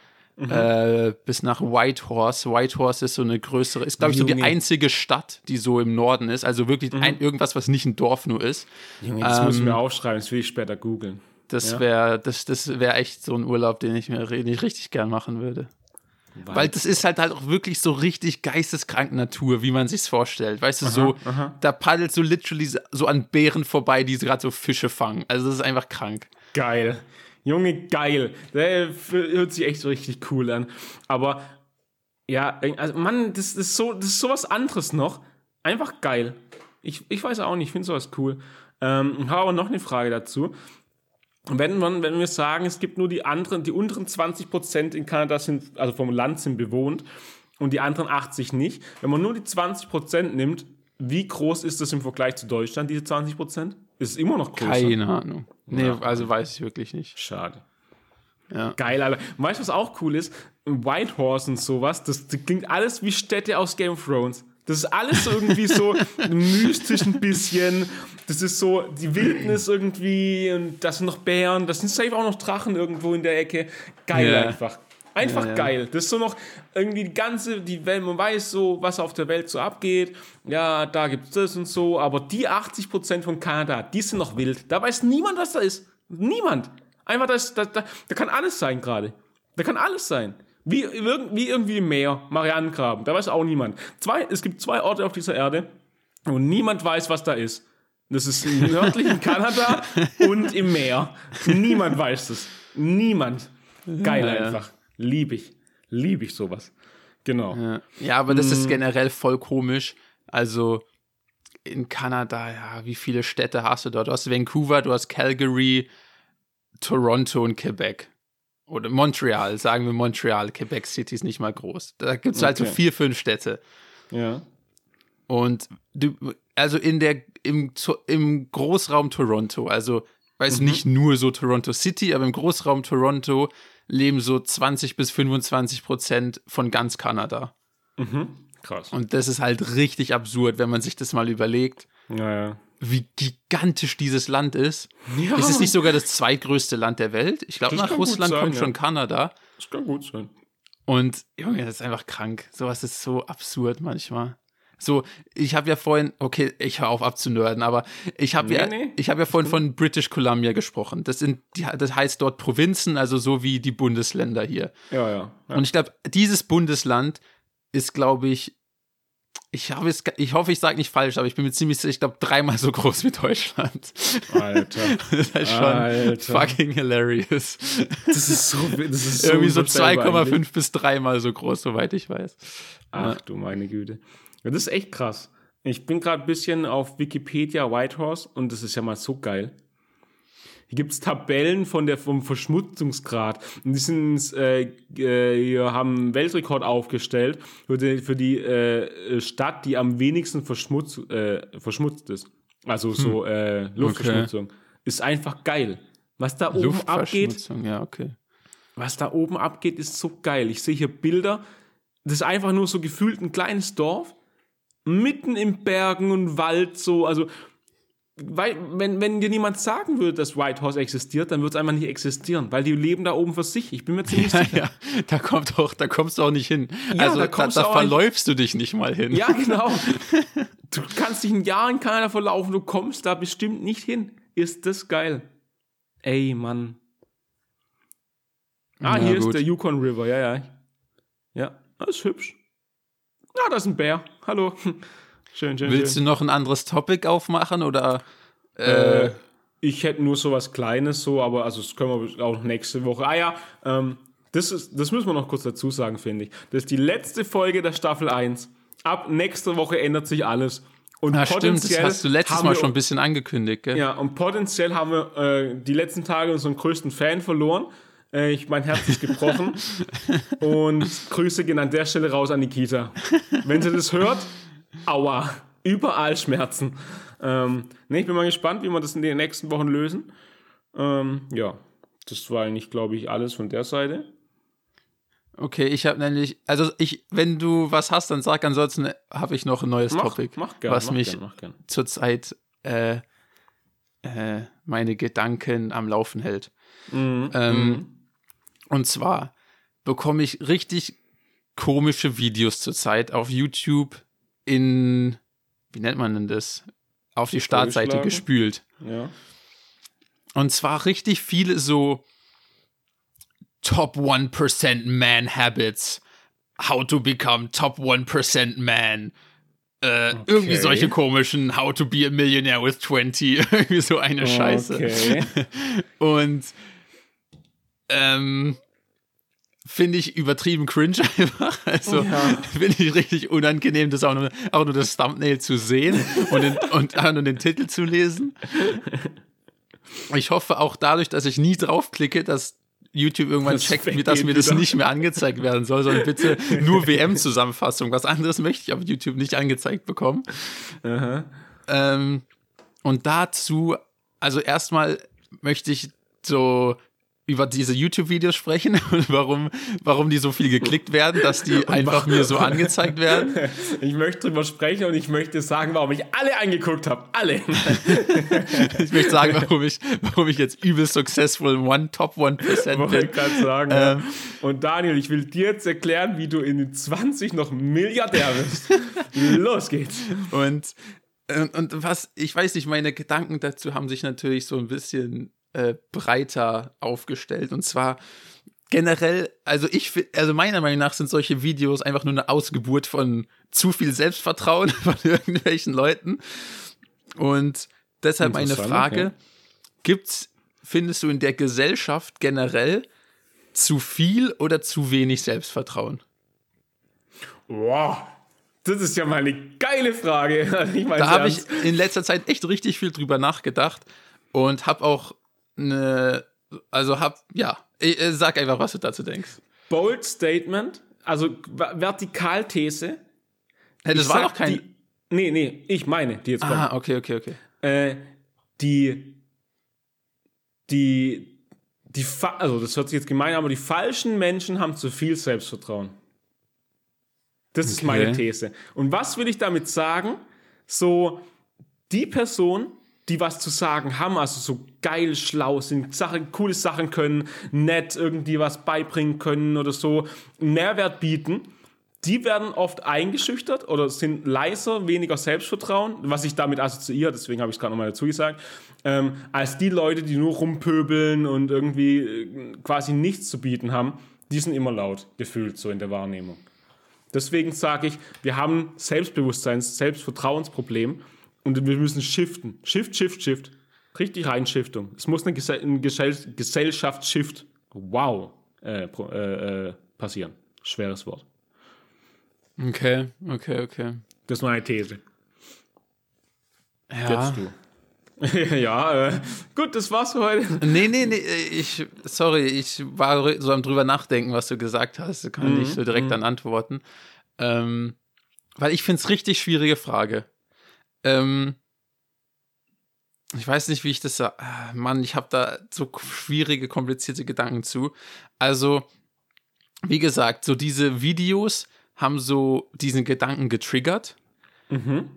Mhm. Äh, bis nach Whitehorse. Whitehorse ist so eine größere, ist glaube ich so die einzige Stadt, die so im Norden ist. Also wirklich mhm. ein, irgendwas, was nicht ein Dorf nur ist. Junge, das ähm, muss ich mir aufschreiben, das will ich später googeln. Das ja? wäre das, das wär echt so ein Urlaub, den ich mir nicht richtig gern machen würde. Weil, Weil das ist halt halt auch wirklich so richtig geisteskrank Natur, wie man sich's vorstellt. Weißt du, aha, so, aha. da paddelt so literally so an Bären vorbei, die gerade so Fische fangen. Also das ist einfach krank. Geil. Junge, geil. Der hört sich echt so richtig cool an. Aber ja, also Mann, das, das, ist so, das ist sowas anderes noch. Einfach geil. Ich, ich weiß auch nicht, ich finde sowas cool. Ähm, habe aber noch eine Frage dazu. Wenn, man, wenn wir sagen, es gibt nur die anderen, die unteren 20% in Kanada sind, also vom Land sind bewohnt und die anderen 80 nicht. Wenn man nur die 20% nimmt, wie groß ist das im Vergleich zu Deutschland, diese 20%? Ist immer noch größer? Keine Ahnung. Nee, ja. also weiß ich wirklich nicht. Schade. Ja. Geil, Alter. Und weißt du, was auch cool ist? Whitehorse und sowas, das, das klingt alles wie Städte aus Game of Thrones. Das ist alles irgendwie so mystisch ein bisschen. Das ist so die Wildnis irgendwie und das sind noch Bären, das sind safe auch noch Drachen irgendwo in der Ecke. Geil Ja. einfach. Einfach Ja, ja. geil. Das ist so noch irgendwie die ganze, die Welt, man weiß so, was auf der Welt so abgeht. Ja, da gibt's das und so, aber die 80% von Kanada, die sind noch wild. Da weiß niemand, was da ist. Niemand. Einfach, das, da, da, da kann alles sein gerade. Da kann alles sein. Wie, wie irgendwie im Meer, Marianengraben, da weiß auch niemand. Zwei, es gibt zwei Orte auf dieser Erde, wo niemand weiß, was da ist. Das ist im nördlichen Kanada und im Meer. Niemand weiß es. Niemand. Geil Ja, ja. Einfach. Lieb ich. Lieb ich sowas. Genau. Ja, ja aber das Mhm. ist generell voll komisch. Also in Kanada, ja, wie viele Städte hast du dort? Du hast Vancouver, du hast Calgary, Toronto und Quebec. Oder Montreal, sagen wir Montreal. Quebec City ist nicht mal groß. Da gibt es halt so Okay. vier, fünf Städte. Ja. Und du, also in der, im, im Großraum Toronto, also weiß nicht nur so Toronto City, aber im Großraum Toronto leben so 20 bis 25 Prozent von ganz Kanada. Krass. Und das ist halt richtig absurd, wenn man sich das mal überlegt, Naja. wie gigantisch dieses Land ist. Ja. Ist es nicht sogar das zweitgrößte Land der Welt? Ich glaube, nach Russland sein, kommt ja. schon Kanada. Das kann gut sein. Und Junge, das ist einfach krank. Sowas ist so absurd manchmal. So, ich habe ja vorhin, okay, ich höre auf abzunörden, aber ich habe Nee, ja, nee. ich habe ja vorhin von British Columbia gesprochen. Das sind, das heißt dort Provinzen, also so wie die Bundesländer hier. Ja, ja. ja. Und ich glaube, dieses Bundesland ist, glaube ich, ich, habe es, ich hoffe, ich sage nicht falsch, aber ich bin mir ziemlich sicher, ich glaube, dreimal so groß wie Deutschland. Alter. Das ist halt schon Alter. fucking hilarious. Das ist so, das ist Irgendwie so unvorstellbar 2,5 eigentlich. bis dreimal so groß, soweit ich weiß. Ach du meine Güte. Das ist echt krass. Ich bin gerade ein bisschen auf Wikipedia Whitehorse und das ist ja mal so geil. Hier gibt es Tabellen von der, vom Verschmutzungsgrad. Und die sind, äh, äh, haben einen Weltrekord aufgestellt für die, für die äh, Stadt, die am wenigsten verschmutz, äh, verschmutzt ist. Also so äh, Luftverschmutzung. Ist einfach geil. Was da oben abgeht, ja, okay. was da oben abgeht, ist so geil. Ich sehe hier Bilder. Das ist einfach nur so gefühlt ein kleines Dorf. Mitten im Bergen und Wald, so. Also, weil, wenn, wenn dir niemand sagen würde, dass Whitehorse existiert, dann würde es einfach nicht existieren, weil die leben da oben für sich. Ich bin mir ziemlich Ja, sicher. ja, da kommt doch, da kommst du auch nicht hin. Ja, also da da, kommst da, auch nicht- verläufst du dich nicht mal hin. Ja, genau. Du kannst dich ein Jahr in Kanada verlaufen, du kommst da bestimmt nicht hin. Ist das geil. Ey, Mann. Ah, Ja, hier gut. ist der Yukon River, ja, ja. Ja, das ist hübsch. Ja, da ist ein Bär. Hallo. Schön, schön, Willst schön. du noch ein anderes Topic aufmachen oder? Äh, ich hätte nur so was Kleines, so, aber also das können wir auch nächste Woche. Ah ja, ähm, das, ist, das müssen wir noch kurz dazu sagen, finde ich. Das ist die letzte Folge der Staffel 1. Ab nächster Woche ändert sich alles. Und Na stimmt, das hast du letztes Mal wir- schon ein bisschen angekündigt, gell? Ja, und potenziell haben wir äh, die letzten Tage unseren größten Fan verloren. Äh, ich, mein Herz ist gebrochen. und Grüße gehen an der Stelle raus an Nikita. Wenn sie das hört, aua, überall Schmerzen. Ähm, nee, ich bin mal gespannt, wie wir das in den nächsten Wochen lösen. Ähm, ja, das war eigentlich, glaube ich, alles von der Seite. Okay, ich habe nämlich, also ich, wenn du was hast, dann sag, ansonsten habe ich noch ein neues Mach, Topic, mach gerne, was mach mich gern, gern. zurzeit äh, äh, meine Gedanken am Laufen hält. Mhm, Ähm, Und zwar bekomme ich richtig komische Videos zurzeit auf YouTube in, wie nennt man denn das? Auf die Startseite gespült. Ja. Und zwar richtig viele so Top 1% Man Habits. How to become Top 1% Man. Äh, Irgendwie Okay. solche komischen How to be a Millionaire with 20. irgendwie so eine Scheiße. Okay. Und ähm, finde ich übertrieben cringe einfach. Also Ja. finde ich richtig unangenehm, das auch nur, auch nur das Thumbnail zu sehen und, den, und auch nur den Titel zu lesen. Ich hoffe auch dadurch, dass ich nie draufklicke, dass YouTube irgendwann Das checkt, weggeht dass mir das nicht mehr angezeigt werden soll, sondern bitte nur WM-Zusammenfassung. Was anderes möchte ich auf YouTube nicht angezeigt bekommen. Ähm, und dazu, also erstmal möchte ich so über diese YouTube-Videos sprechen und warum, warum die so viel geklickt werden, dass die einfach mir so angezeigt werden. Ich möchte drüber sprechen und ich möchte sagen, warum ich alle angeguckt habe. Alle. ich möchte sagen, warum ich, warum ich jetzt übel successful One Top 1% Wollte bin. ich gerade sagen. Ähm, ja. Und Daniel, ich will dir jetzt erklären, wie du in den 20 noch Milliardär bist. Los geht's. Und, und, und was, ich weiß nicht, meine Gedanken dazu haben sich natürlich so ein bisschen äh, breiter aufgestellt. Und zwar generell, also ich also meiner Meinung nach sind solche Videos einfach nur eine Ausgeburt von zu viel Selbstvertrauen von irgendwelchen Leuten. Und deshalb meine Frage: ja. Gibt's, findest du in der Gesellschaft generell zu viel oder zu wenig Selbstvertrauen? Wow, das ist ja mal eine geile Frage. Da habe ich in letzter Zeit echt richtig viel drüber nachgedacht und habe auch eine, also hab, ja, ich sag einfach, was du dazu denkst. Bold Statement, also Vertikalthese. Hey, das ich war doch kein. Die, nee, nee, ich meine, die jetzt kommt. Ah, okay, okay, okay. Äh, die, die, die, also das hört sich jetzt gemein an, aber die falschen Menschen haben zu viel Selbstvertrauen. Das okay. ist meine These. Und was will ich damit sagen? So, die Person, die was zu sagen haben, also so geil, schlau sind, Sachen, coole Sachen können, nett irgendwie was beibringen können oder so, Mehrwert bieten, die werden oft eingeschüchtert oder sind leiser, weniger Selbstvertrauen, was ich damit assoziiere, deswegen habe ich es gerade nochmal dazu gesagt, ähm, als die Leute, die nur rumpöbeln und irgendwie äh, quasi nichts zu bieten haben, die sind immer laut, gefühlt so in der Wahrnehmung. Deswegen sage ich, wir haben Selbstbewusstseins-, Selbstvertrauensproblem und wir müssen shiften. Shift, Shift, Shift. Richtig rein Shiftung. Es muss eine, Gesell ein Gesell Gesellschaftsshift, wow, äh, äh, äh, passieren. Schweres Wort. Okay, okay, okay. Das ist meine These. Ja. Jetzt du. ja, äh, gut, das war's für heute. Nee, nee, nee, ich, sorry, ich war so am drüber nachdenken, was du gesagt hast. Kann mhm, ich so direkt mhm. dann antworten. Ähm, weil ich finde es richtig schwierige Frage. Ähm, ich weiß nicht, wie ich das sage. Ah, Mann, ich habe da so schwierige, komplizierte Gedanken zu. Also, wie gesagt, so diese Videos haben so diesen Gedanken getriggert. Mhm.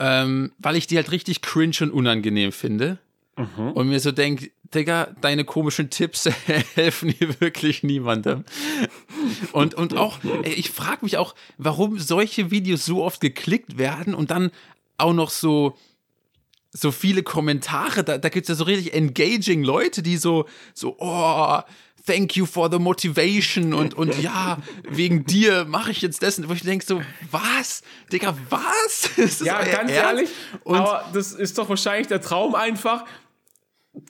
Ähm, weil ich die halt richtig cringe und unangenehm finde. Mhm. Und mir so denke, Digga, deine komischen Tipps helfen hier wirklich niemandem. Und, und auch, ich frage mich auch, warum solche Videos so oft geklickt werden und dann auch noch so so viele Kommentare, da, da gibt es ja so richtig engaging Leute, die so, so, oh, thank you for the motivation und, und ja, wegen dir mache ich jetzt dessen, wo ich denke so, was? Digga, was? ja, ganz Ernst? ehrlich, und aber das ist doch wahrscheinlich der Traum einfach.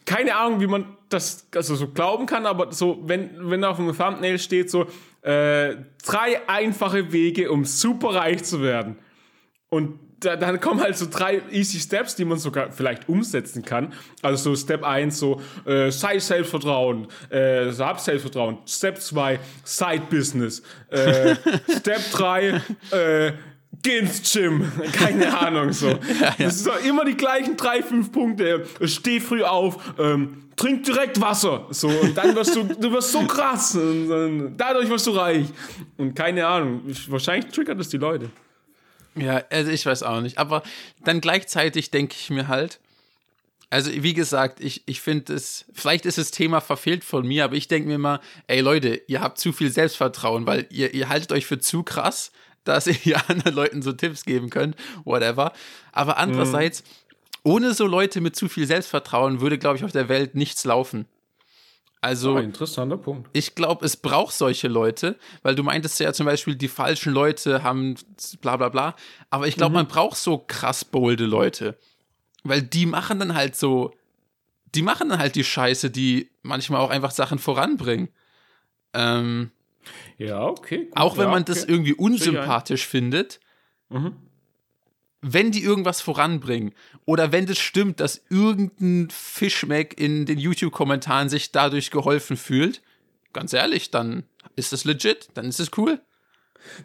Keine Ahnung, wie man das also so glauben kann, aber so, wenn, wenn auf dem Thumbnail steht so, äh, drei einfache Wege, um super reich zu werden. Und da, dann kommen halt so drei easy Steps, die man sogar vielleicht umsetzen kann. Also so Step 1, so äh, sei Selbstvertrauen, äh, hab Selbstvertrauen. Step 2, Side Business. Äh, Step 3, äh, geh ins Gym. Keine Ahnung, so. Ja, ja. Das sind doch immer die gleichen drei, fünf Punkte. Steh früh auf, ähm, trink direkt Wasser. So, und dann wirst du, du wirst so krass. Und, und dadurch wirst du reich. Und keine Ahnung, wahrscheinlich triggert es die Leute. Ja, also ich weiß auch nicht. Aber dann gleichzeitig denke ich mir halt, also wie gesagt, ich, ich finde es, vielleicht ist das Thema verfehlt von mir, aber ich denke mir mal, ey Leute, ihr habt zu viel Selbstvertrauen, weil ihr, ihr haltet euch für zu krass, dass ihr anderen Leuten so Tipps geben könnt, whatever. Aber andererseits, mhm. ohne so Leute mit zu viel Selbstvertrauen würde, glaube ich, auf der Welt nichts laufen. Also, oh, interessanter Punkt. Ich glaube, es braucht solche Leute, weil du meintest ja zum Beispiel, die falschen Leute haben bla bla bla. Aber ich glaube, mhm. man braucht so krass bolde Leute. Weil die machen dann halt so, die machen dann halt die Scheiße, die manchmal auch einfach Sachen voranbringen. Ähm, ja, okay. Gut, auch wenn ja, man das irgendwie unsympathisch findet, mhm wenn die irgendwas voranbringen oder wenn das stimmt, dass irgendein Fischmeck in den YouTube-Kommentaren sich dadurch geholfen fühlt, ganz ehrlich, dann ist das legit, dann ist es cool.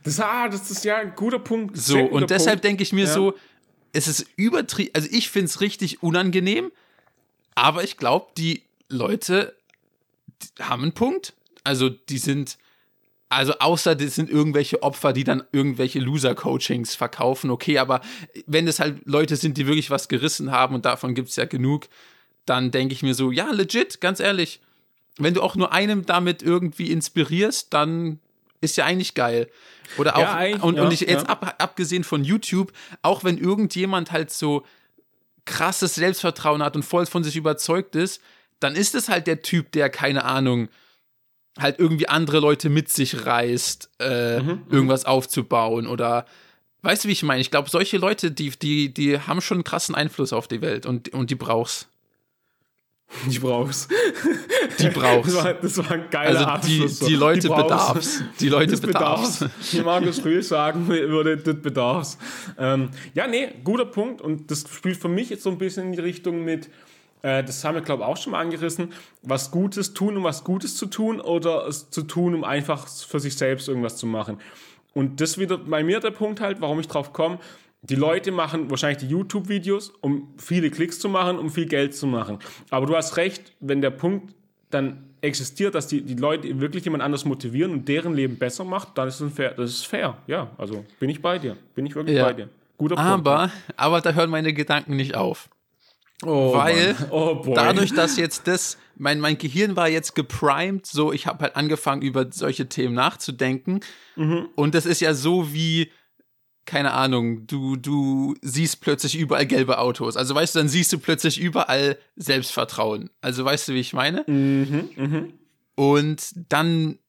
Das, ah, das ist ja ein guter Punkt. So, und deshalb denke ich mir ja. so, es ist übertrieben, also ich finde es richtig unangenehm, aber ich glaube, die Leute, haben einen Punkt. Also die sind, also außer das sind irgendwelche Opfer, die dann irgendwelche Loser-Coachings verkaufen, okay, aber wenn es halt Leute sind, die wirklich was gerissen haben und davon gibt es ja genug, dann denke ich mir so, ja, legit, ganz ehrlich, wenn du auch nur einem damit irgendwie inspirierst, dann ist ja eigentlich geil. Oder auch, ja, und, ja, und ich jetzt ja. ab, abgesehen von YouTube, auch wenn irgendjemand halt so krasses Selbstvertrauen hat und voll von sich überzeugt ist, dann ist es halt der Typ, der, keine Ahnung, halt irgendwie andere Leute mit sich reißt, äh, mhm, mhm. irgendwas aufzubauen oder weißt du, wie ich meine? Ich glaube, solche Leute, die, die, die haben schon einen krassen Einfluss auf die Welt und, und die brauchst. Die brauchst. Die brauchst. Das war, das war ein geiler also die, Die Leute die bedarfs. Die Leute das bedarfs. bedarfs. Wie Markus Rühl sagen würde, das bedarfs. Ähm, ja, nee, guter Punkt. Und das spielt für mich jetzt so ein bisschen in die Richtung mit, äh, das haben wir, glaube ich, auch schon mal angerissen, was Gutes tun, um was Gutes zu tun oder es zu tun, um einfach für sich selbst irgendwas zu machen. Und das wieder bei mir der Punkt halt, warum ich drauf komme, die Leute machen wahrscheinlich die YouTube-Videos, um viele Klicks zu machen, um viel Geld zu machen. Aber du hast recht, wenn der Punkt dann existiert, dass die, die Leute wirklich jemand anders motivieren und deren Leben besser macht, dann ist es fair. Das ist fair. Ja, also bin ich bei dir. Bin ich wirklich ja. bei dir. Guter Punkt. Aber, aber da hören meine Gedanken nicht auf. Oh, Weil oh dadurch, dass jetzt das, mein, mein Gehirn war jetzt geprimed, so ich habe halt angefangen, über solche Themen nachzudenken. Mhm. Und das ist ja so wie keine Ahnung, du, du siehst plötzlich überall gelbe Autos. Also weißt du, dann siehst du plötzlich überall Selbstvertrauen. Also weißt du, wie ich meine? Mhm, mh. Und dann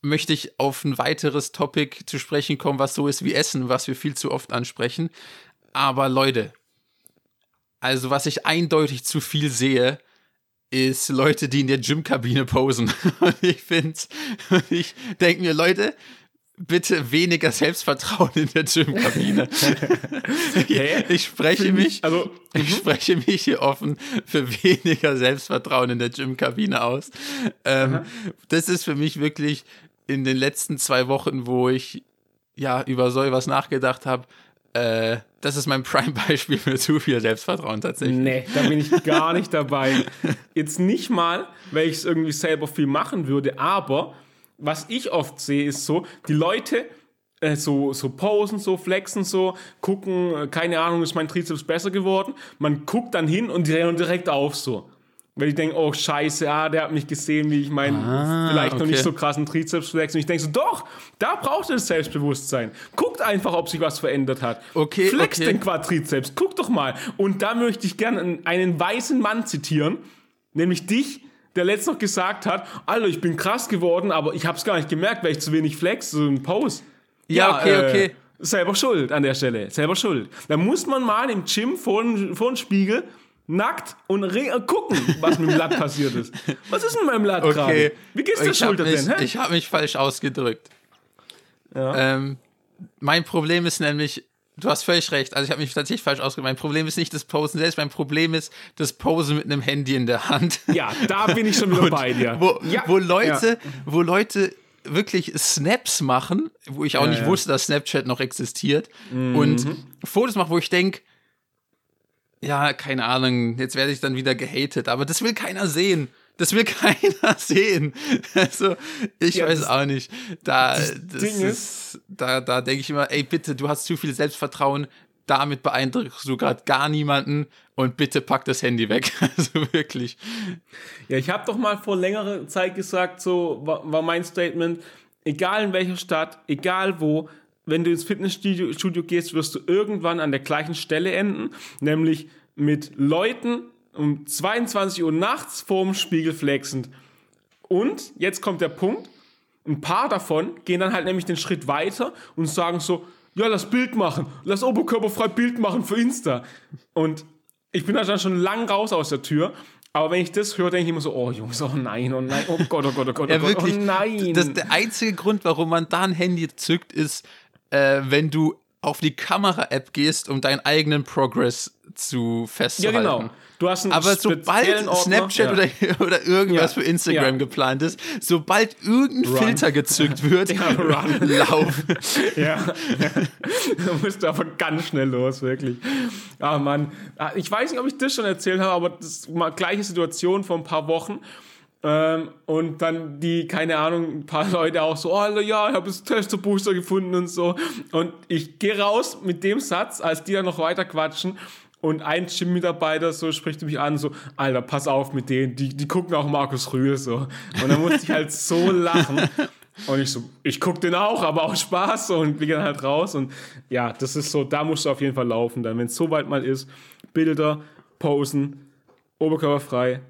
möchte ich auf ein weiteres Topic zu sprechen kommen, was so ist wie Essen, was wir viel zu oft ansprechen. Aber Leute, also was ich eindeutig zu viel sehe, ist Leute, die in der Gymkabine posen. Und ich finde, ich denke mir, Leute, bitte weniger Selbstvertrauen in der Gymkabine. ich, ich spreche mich, also, ich mhm. spreche mich hier offen für weniger Selbstvertrauen in der Gymkabine aus. Ähm, das ist für mich wirklich in den letzten zwei Wochen, wo ich ja über so etwas nachgedacht habe, äh, das ist mein Prime-Beispiel für zu viel Selbstvertrauen tatsächlich. Nee, da bin ich gar nicht dabei. Jetzt nicht mal, weil ich es irgendwie selber viel machen würde, aber was ich oft sehe, ist so, die Leute äh, so, so posen, so flexen, so gucken, äh, keine Ahnung, ist mein Trizeps besser geworden. Man guckt dann hin und die rennen direkt auf so. Weil ich denke, oh scheiße, ah, der hat mich gesehen, wie ich meinen ah, vielleicht okay. noch nicht so krassen Trizeps flex. Und ich denke so, doch, da braucht es Selbstbewusstsein. Guckt einfach, ob sich was verändert hat. Okay, Flex okay. den Quadrizeps, guck doch mal. Und da möchte ich gerne einen weißen Mann zitieren, nämlich dich, der letztens noch gesagt hat, Alter, ich bin krass geworden, aber ich habe es gar nicht gemerkt, weil ich zu wenig flex, so ein Pose. Ja, ja okay, äh, okay. Selber schuld an der Stelle, selber schuld. Da muss man mal im Gym vor, vor dem Spiegel nackt und gucken, was mit dem Latt passiert ist. Was ist mit meinem Latt okay. gerade? Wie geht's der Schulter mich, denn? Hä? Ich habe mich falsch ausgedrückt. Ja. Ähm, mein Problem ist nämlich, Du hast völlig recht. Also ich habe mich tatsächlich falsch ausgedrückt. Mein Problem ist nicht das Posen selbst, mein Problem ist das Posen mit einem Handy in der Hand. Ja, da bin ich schon wieder bei dir. Wo, ja. wo Leute, ja. wo Leute wirklich Snaps machen, wo ich auch nicht wusste, dass Snapchat noch existiert mhm. und Fotos machen, wo ich denke, ja, keine Ahnung, jetzt werde ich dann wieder gehatet, aber das will keiner sehen. Das will keiner sehen. Also, ich ja, weiß das, auch nicht. Da, das das ist, ist, da, da denke ich immer, ey, bitte, du hast zu viel Selbstvertrauen, damit beeindruckst du gerade gar niemanden und bitte pack das Handy weg. Also wirklich. Ja, ich habe doch mal vor längerer Zeit gesagt, so war, war, mein Statement, egal in welcher Stadt, egal wo, wenn du ins Fitnessstudio Studio gehst, wirst du irgendwann an der gleichen Stelle enden, nämlich mit Leuten, um 22 Uhr nachts vorm Spiegel flexend. Und jetzt kommt der Punkt, ein paar davon gehen dann halt nämlich den Schritt weiter und sagen so, ja, lass Bild machen, lass oberkörperfrei Bild machen für Insta. Und ich bin da dann schon lang raus aus der Tür. Aber wenn ich das höre, denke ich immer so, oh Jungs, oh nein, oh nein, oh Gott, oh Gott, oh Gott, ja, oh Gott, oh nein. Das, der einzige Grund, warum man da ein Handy zückt, ist, äh, wenn du auf die Kamera-App gehst, um deinen eigenen Progress zu festzuhalten. Ja, genau. Du hast einen Aber sobald Snapchat ja. oder, oder irgendwas ja. für Instagram ja. geplant ist, sobald irgendein run. Filter gezückt wird, ja, run. lauf. ja, da musst du aber ganz schnell los, wirklich. Ah, Mann. Ah, ich weiß nicht, ob ich das schon erzählt habe, aber das war gleiche Situation vor ein paar Wochen. Ähm, und dann die, keine Ahnung, ein paar Leute auch so, oh ja, ich habe das Tester-Booster gefunden und so. Und ich gehe raus mit dem Satz, als die dann noch weiter quatschen. Und ein Gym-Mitarbeiter so spricht mich an, so, Alter, pass auf mit denen, die, die gucken auch Markus Rühe so. Und dann musste ich halt so lachen. Und ich so, ich guck den auch, aber auch Spaß und wir gehen halt raus. Und ja, das ist so, da musst du auf jeden Fall laufen. Dann, wenn es so weit mal ist, Bilder, Posen, oberkörperfrei,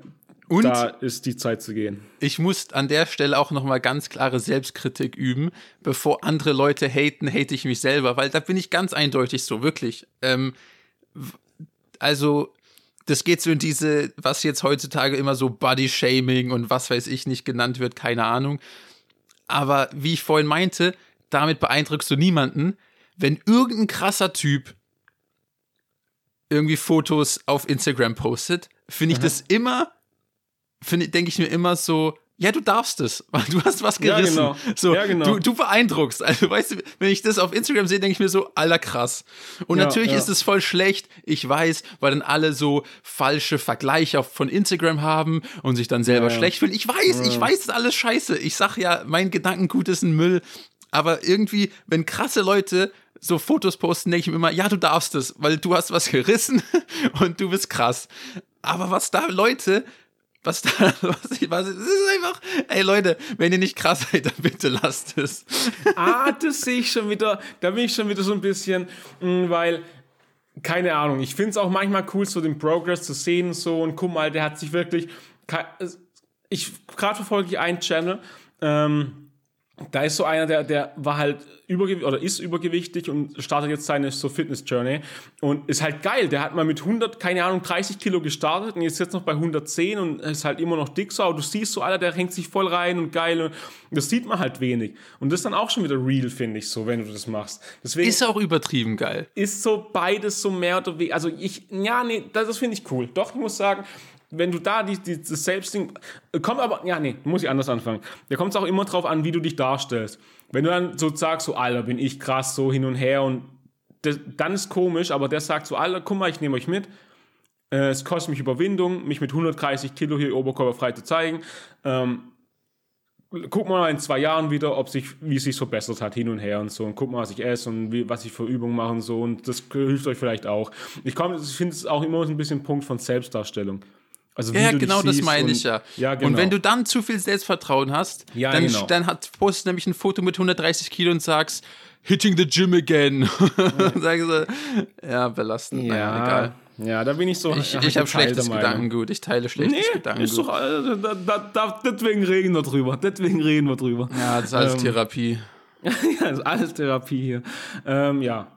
und da ist die Zeit zu gehen. Ich muss an der Stelle auch nochmal ganz klare Selbstkritik üben. Bevor andere Leute haten, hate ich mich selber, weil da bin ich ganz eindeutig so, wirklich. Ähm, also, das geht so in diese, was jetzt heutzutage immer so Body-Shaming und was weiß ich nicht genannt wird, keine Ahnung. Aber wie ich vorhin meinte, damit beeindruckst du niemanden. Wenn irgendein krasser Typ irgendwie Fotos auf Instagram postet, finde ich Aha. das immer denke ich mir immer so, ja, du darfst es, weil du hast was gerissen. Ja, genau. So, ja, genau. Du, du beeindruckst. Also, weißt du, wenn ich das auf Instagram sehe, denke ich mir so, aller krass. Und ja, natürlich ist es voll schlecht, ich weiß, weil dann alle so falsche Vergleiche von Instagram haben und sich dann selber schlecht fühlen. Ich weiß, ich weiß, ist alles scheiße. Ich sag ja, mein Gedankengut ist ein Müll. Aber irgendwie, wenn krasse Leute so Fotos posten, denke ich mir immer, ja, du darfst es, weil du hast was gerissen und du bist krass. Aber was da Leute was da, was ich, was, es ist einfach, ey Leute, wenn ihr nicht krass seid, dann bitte lasst es. Ah, das sehe ich schon wieder, da bin ich schon wieder so ein bisschen, mm, weil, keine Ahnung, ich finde es auch manchmal cool, so den Progress zu sehen, so, und guck mal, der hat sich wirklich, ich, gerade verfolge ich einen Channel, ähm, da ist so einer, der, der war halt übergewichtig oder ist übergewichtig und startet jetzt seine so Fitness Journey und ist halt geil. Der hat mal mit 100, keine Ahnung, 30 Kilo gestartet und ist jetzt noch bei 110 und ist halt immer noch dick so. Aber du siehst so, Alter, der hängt sich voll rein und geil und das sieht man halt wenig. Und das ist dann auch schon wieder real, finde ich so, wenn du das machst. Deswegen ist auch übertrieben geil. Ist so beides so mehr oder weniger, also ich, ja, nee, das, das finde ich cool. Doch, ich muss sagen, wenn du da die, die, das Selbstding. Kommt aber, ja, nee, muss ich anders anfangen. Da kommt es auch immer drauf an, wie du dich darstellst. Wenn du dann so sagst, so, Alter, bin ich krass, so hin und her und das, dann ist komisch, aber der sagt so, Alter, guck mal, ich nehme euch mit. Äh, es kostet mich Überwindung, mich mit 130 Kilo hier oberkörperfrei zu zeigen. Ähm, guck mal in zwei Jahren wieder, ob sich, wie es sich verbessert hat, hin und her und so. Und guck mal, was ich esse und wie, was ich für Übungen mache und so. Und das hilft euch vielleicht auch. Ich, ich finde es auch immer so ein bisschen Punkt von Selbstdarstellung. Also ja, genau das meine ich ja. ja genau. Und wenn du dann zu viel Selbstvertrauen hast, ja, dann, genau. dann hat, postest nämlich ein Foto mit 130 Kilo und sagst, hitting the gym again. Ja. Sagen sie, ja, belastend. Ja, naja, egal. Ja, da bin ich so. Ich, ich habe schlechtes Gedankengut. Ich teile schlechtes nee, Gedankengut. Ist doch, äh, da, da, da, deswegen reden wir drüber. Deswegen reden wir drüber. Ja, das ist alles ähm, Therapie. ja, das ist alles Therapie hier. Ähm, ja,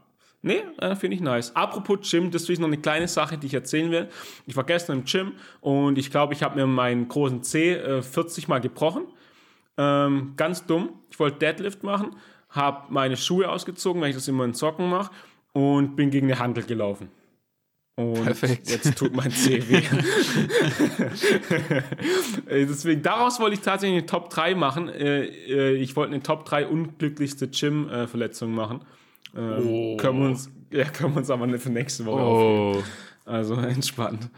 Nee, äh, finde ich nice. Apropos Gym, das ist noch eine kleine Sache, die ich erzählen will. Ich war gestern im Gym und ich glaube, ich habe mir meinen großen C äh, 40 Mal gebrochen. Ähm, ganz dumm. Ich wollte Deadlift machen, habe meine Schuhe ausgezogen, weil ich das immer in Socken mache und bin gegen eine Handel gelaufen. Und Perfekt. jetzt tut mein C weh. Äh, deswegen, daraus wollte ich tatsächlich eine Top 3 machen. Äh, ich wollte eine Top 3 unglücklichste Gym-Verletzung machen. Ähm, oh. können, wir uns, ja, können wir uns aber für nächste Woche oh. aufheben. Also entspannt.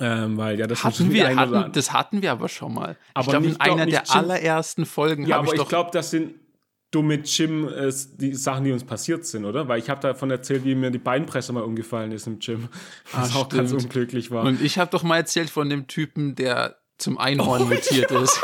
Ähm, weil ja, das hatten wir, hatten, das hatten wir aber schon mal. Aber ich glaube, in einer der Gym. allerersten Folgen ja, aber ich, ich glaube, das sind dumme Gym äh, die Sachen, die uns passiert sind, oder? Weil ich habe davon erzählt, wie mir die Beinpresse mal umgefallen ist im Gym, was ah, auch ganz unglücklich war. Und ich habe doch mal erzählt von dem Typen, der zum Einhorn oh, mutiert ja. ist.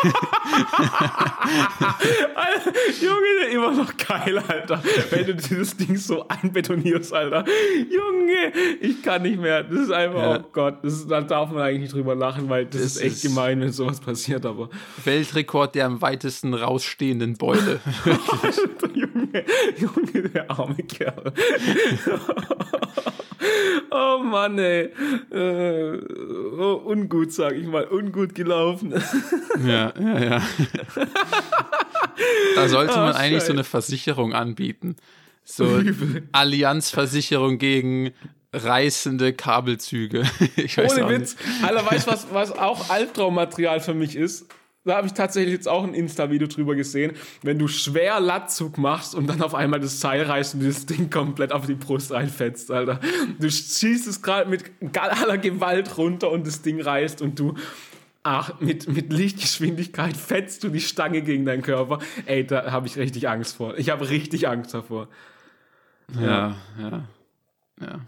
Alter, Junge, immer noch geil, Alter. Wenn du dieses Ding so einbetonierst, Alter. Junge, ich kann nicht mehr. Das ist einfach, ja. oh Gott, das ist, da darf man eigentlich nicht drüber lachen, weil das, das ist echt ist gemein, wenn sowas passiert, aber. Weltrekord der am weitesten rausstehenden Beule. Alter, Junge, Junge, der arme Kerl. oh Mann, ey. Äh, oh, ungut, sag ich mal. Ungut gelaufen. ja, ja, ja. da sollte man oh, eigentlich so eine Versicherung anbieten. So Allianzversicherung gegen reißende Kabelzüge. Ohne Witz. Alter, weißt du, was, was auch Albtraummaterial für mich ist? da habe ich tatsächlich jetzt auch ein Insta-Video drüber gesehen, wenn du schwer Latzug machst und dann auf einmal das Seil reißt und dieses Ding komplett auf die Brust reinfetzt, Alter. Du schießt es gerade mit aller Gewalt runter und das Ding reißt und du ach, mit, mit Lichtgeschwindigkeit fetzt du die Stange gegen deinen Körper. Ey, da habe ich richtig Angst vor. Ich habe richtig Angst davor. Ja, ja, ja.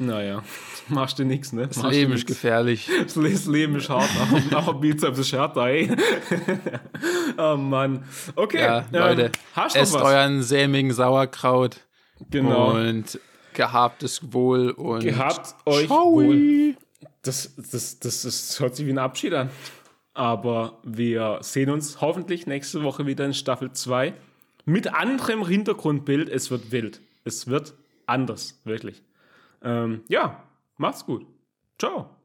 Naja, machst du nichts, ne? Das Leben ist gefährlich. Das Leben ist hart, aber, Bizeps ist härter, ey. oh Mann. Okay, Ja, Leute, ähm, hast du esst was? euren sämigen Sauerkraut Genau. und gehabtes Wohl und Gehabt euch Ciao. wohl. Das, das, das, das hört sich wie ein Abschied an. Aber wir sehen uns hoffentlich nächste Woche wieder in Staffel 2 mit anderem Hintergrundbild. Es wird wild. Es wird anders, wirklich. Ähm, ja, macht's gut. Ciao.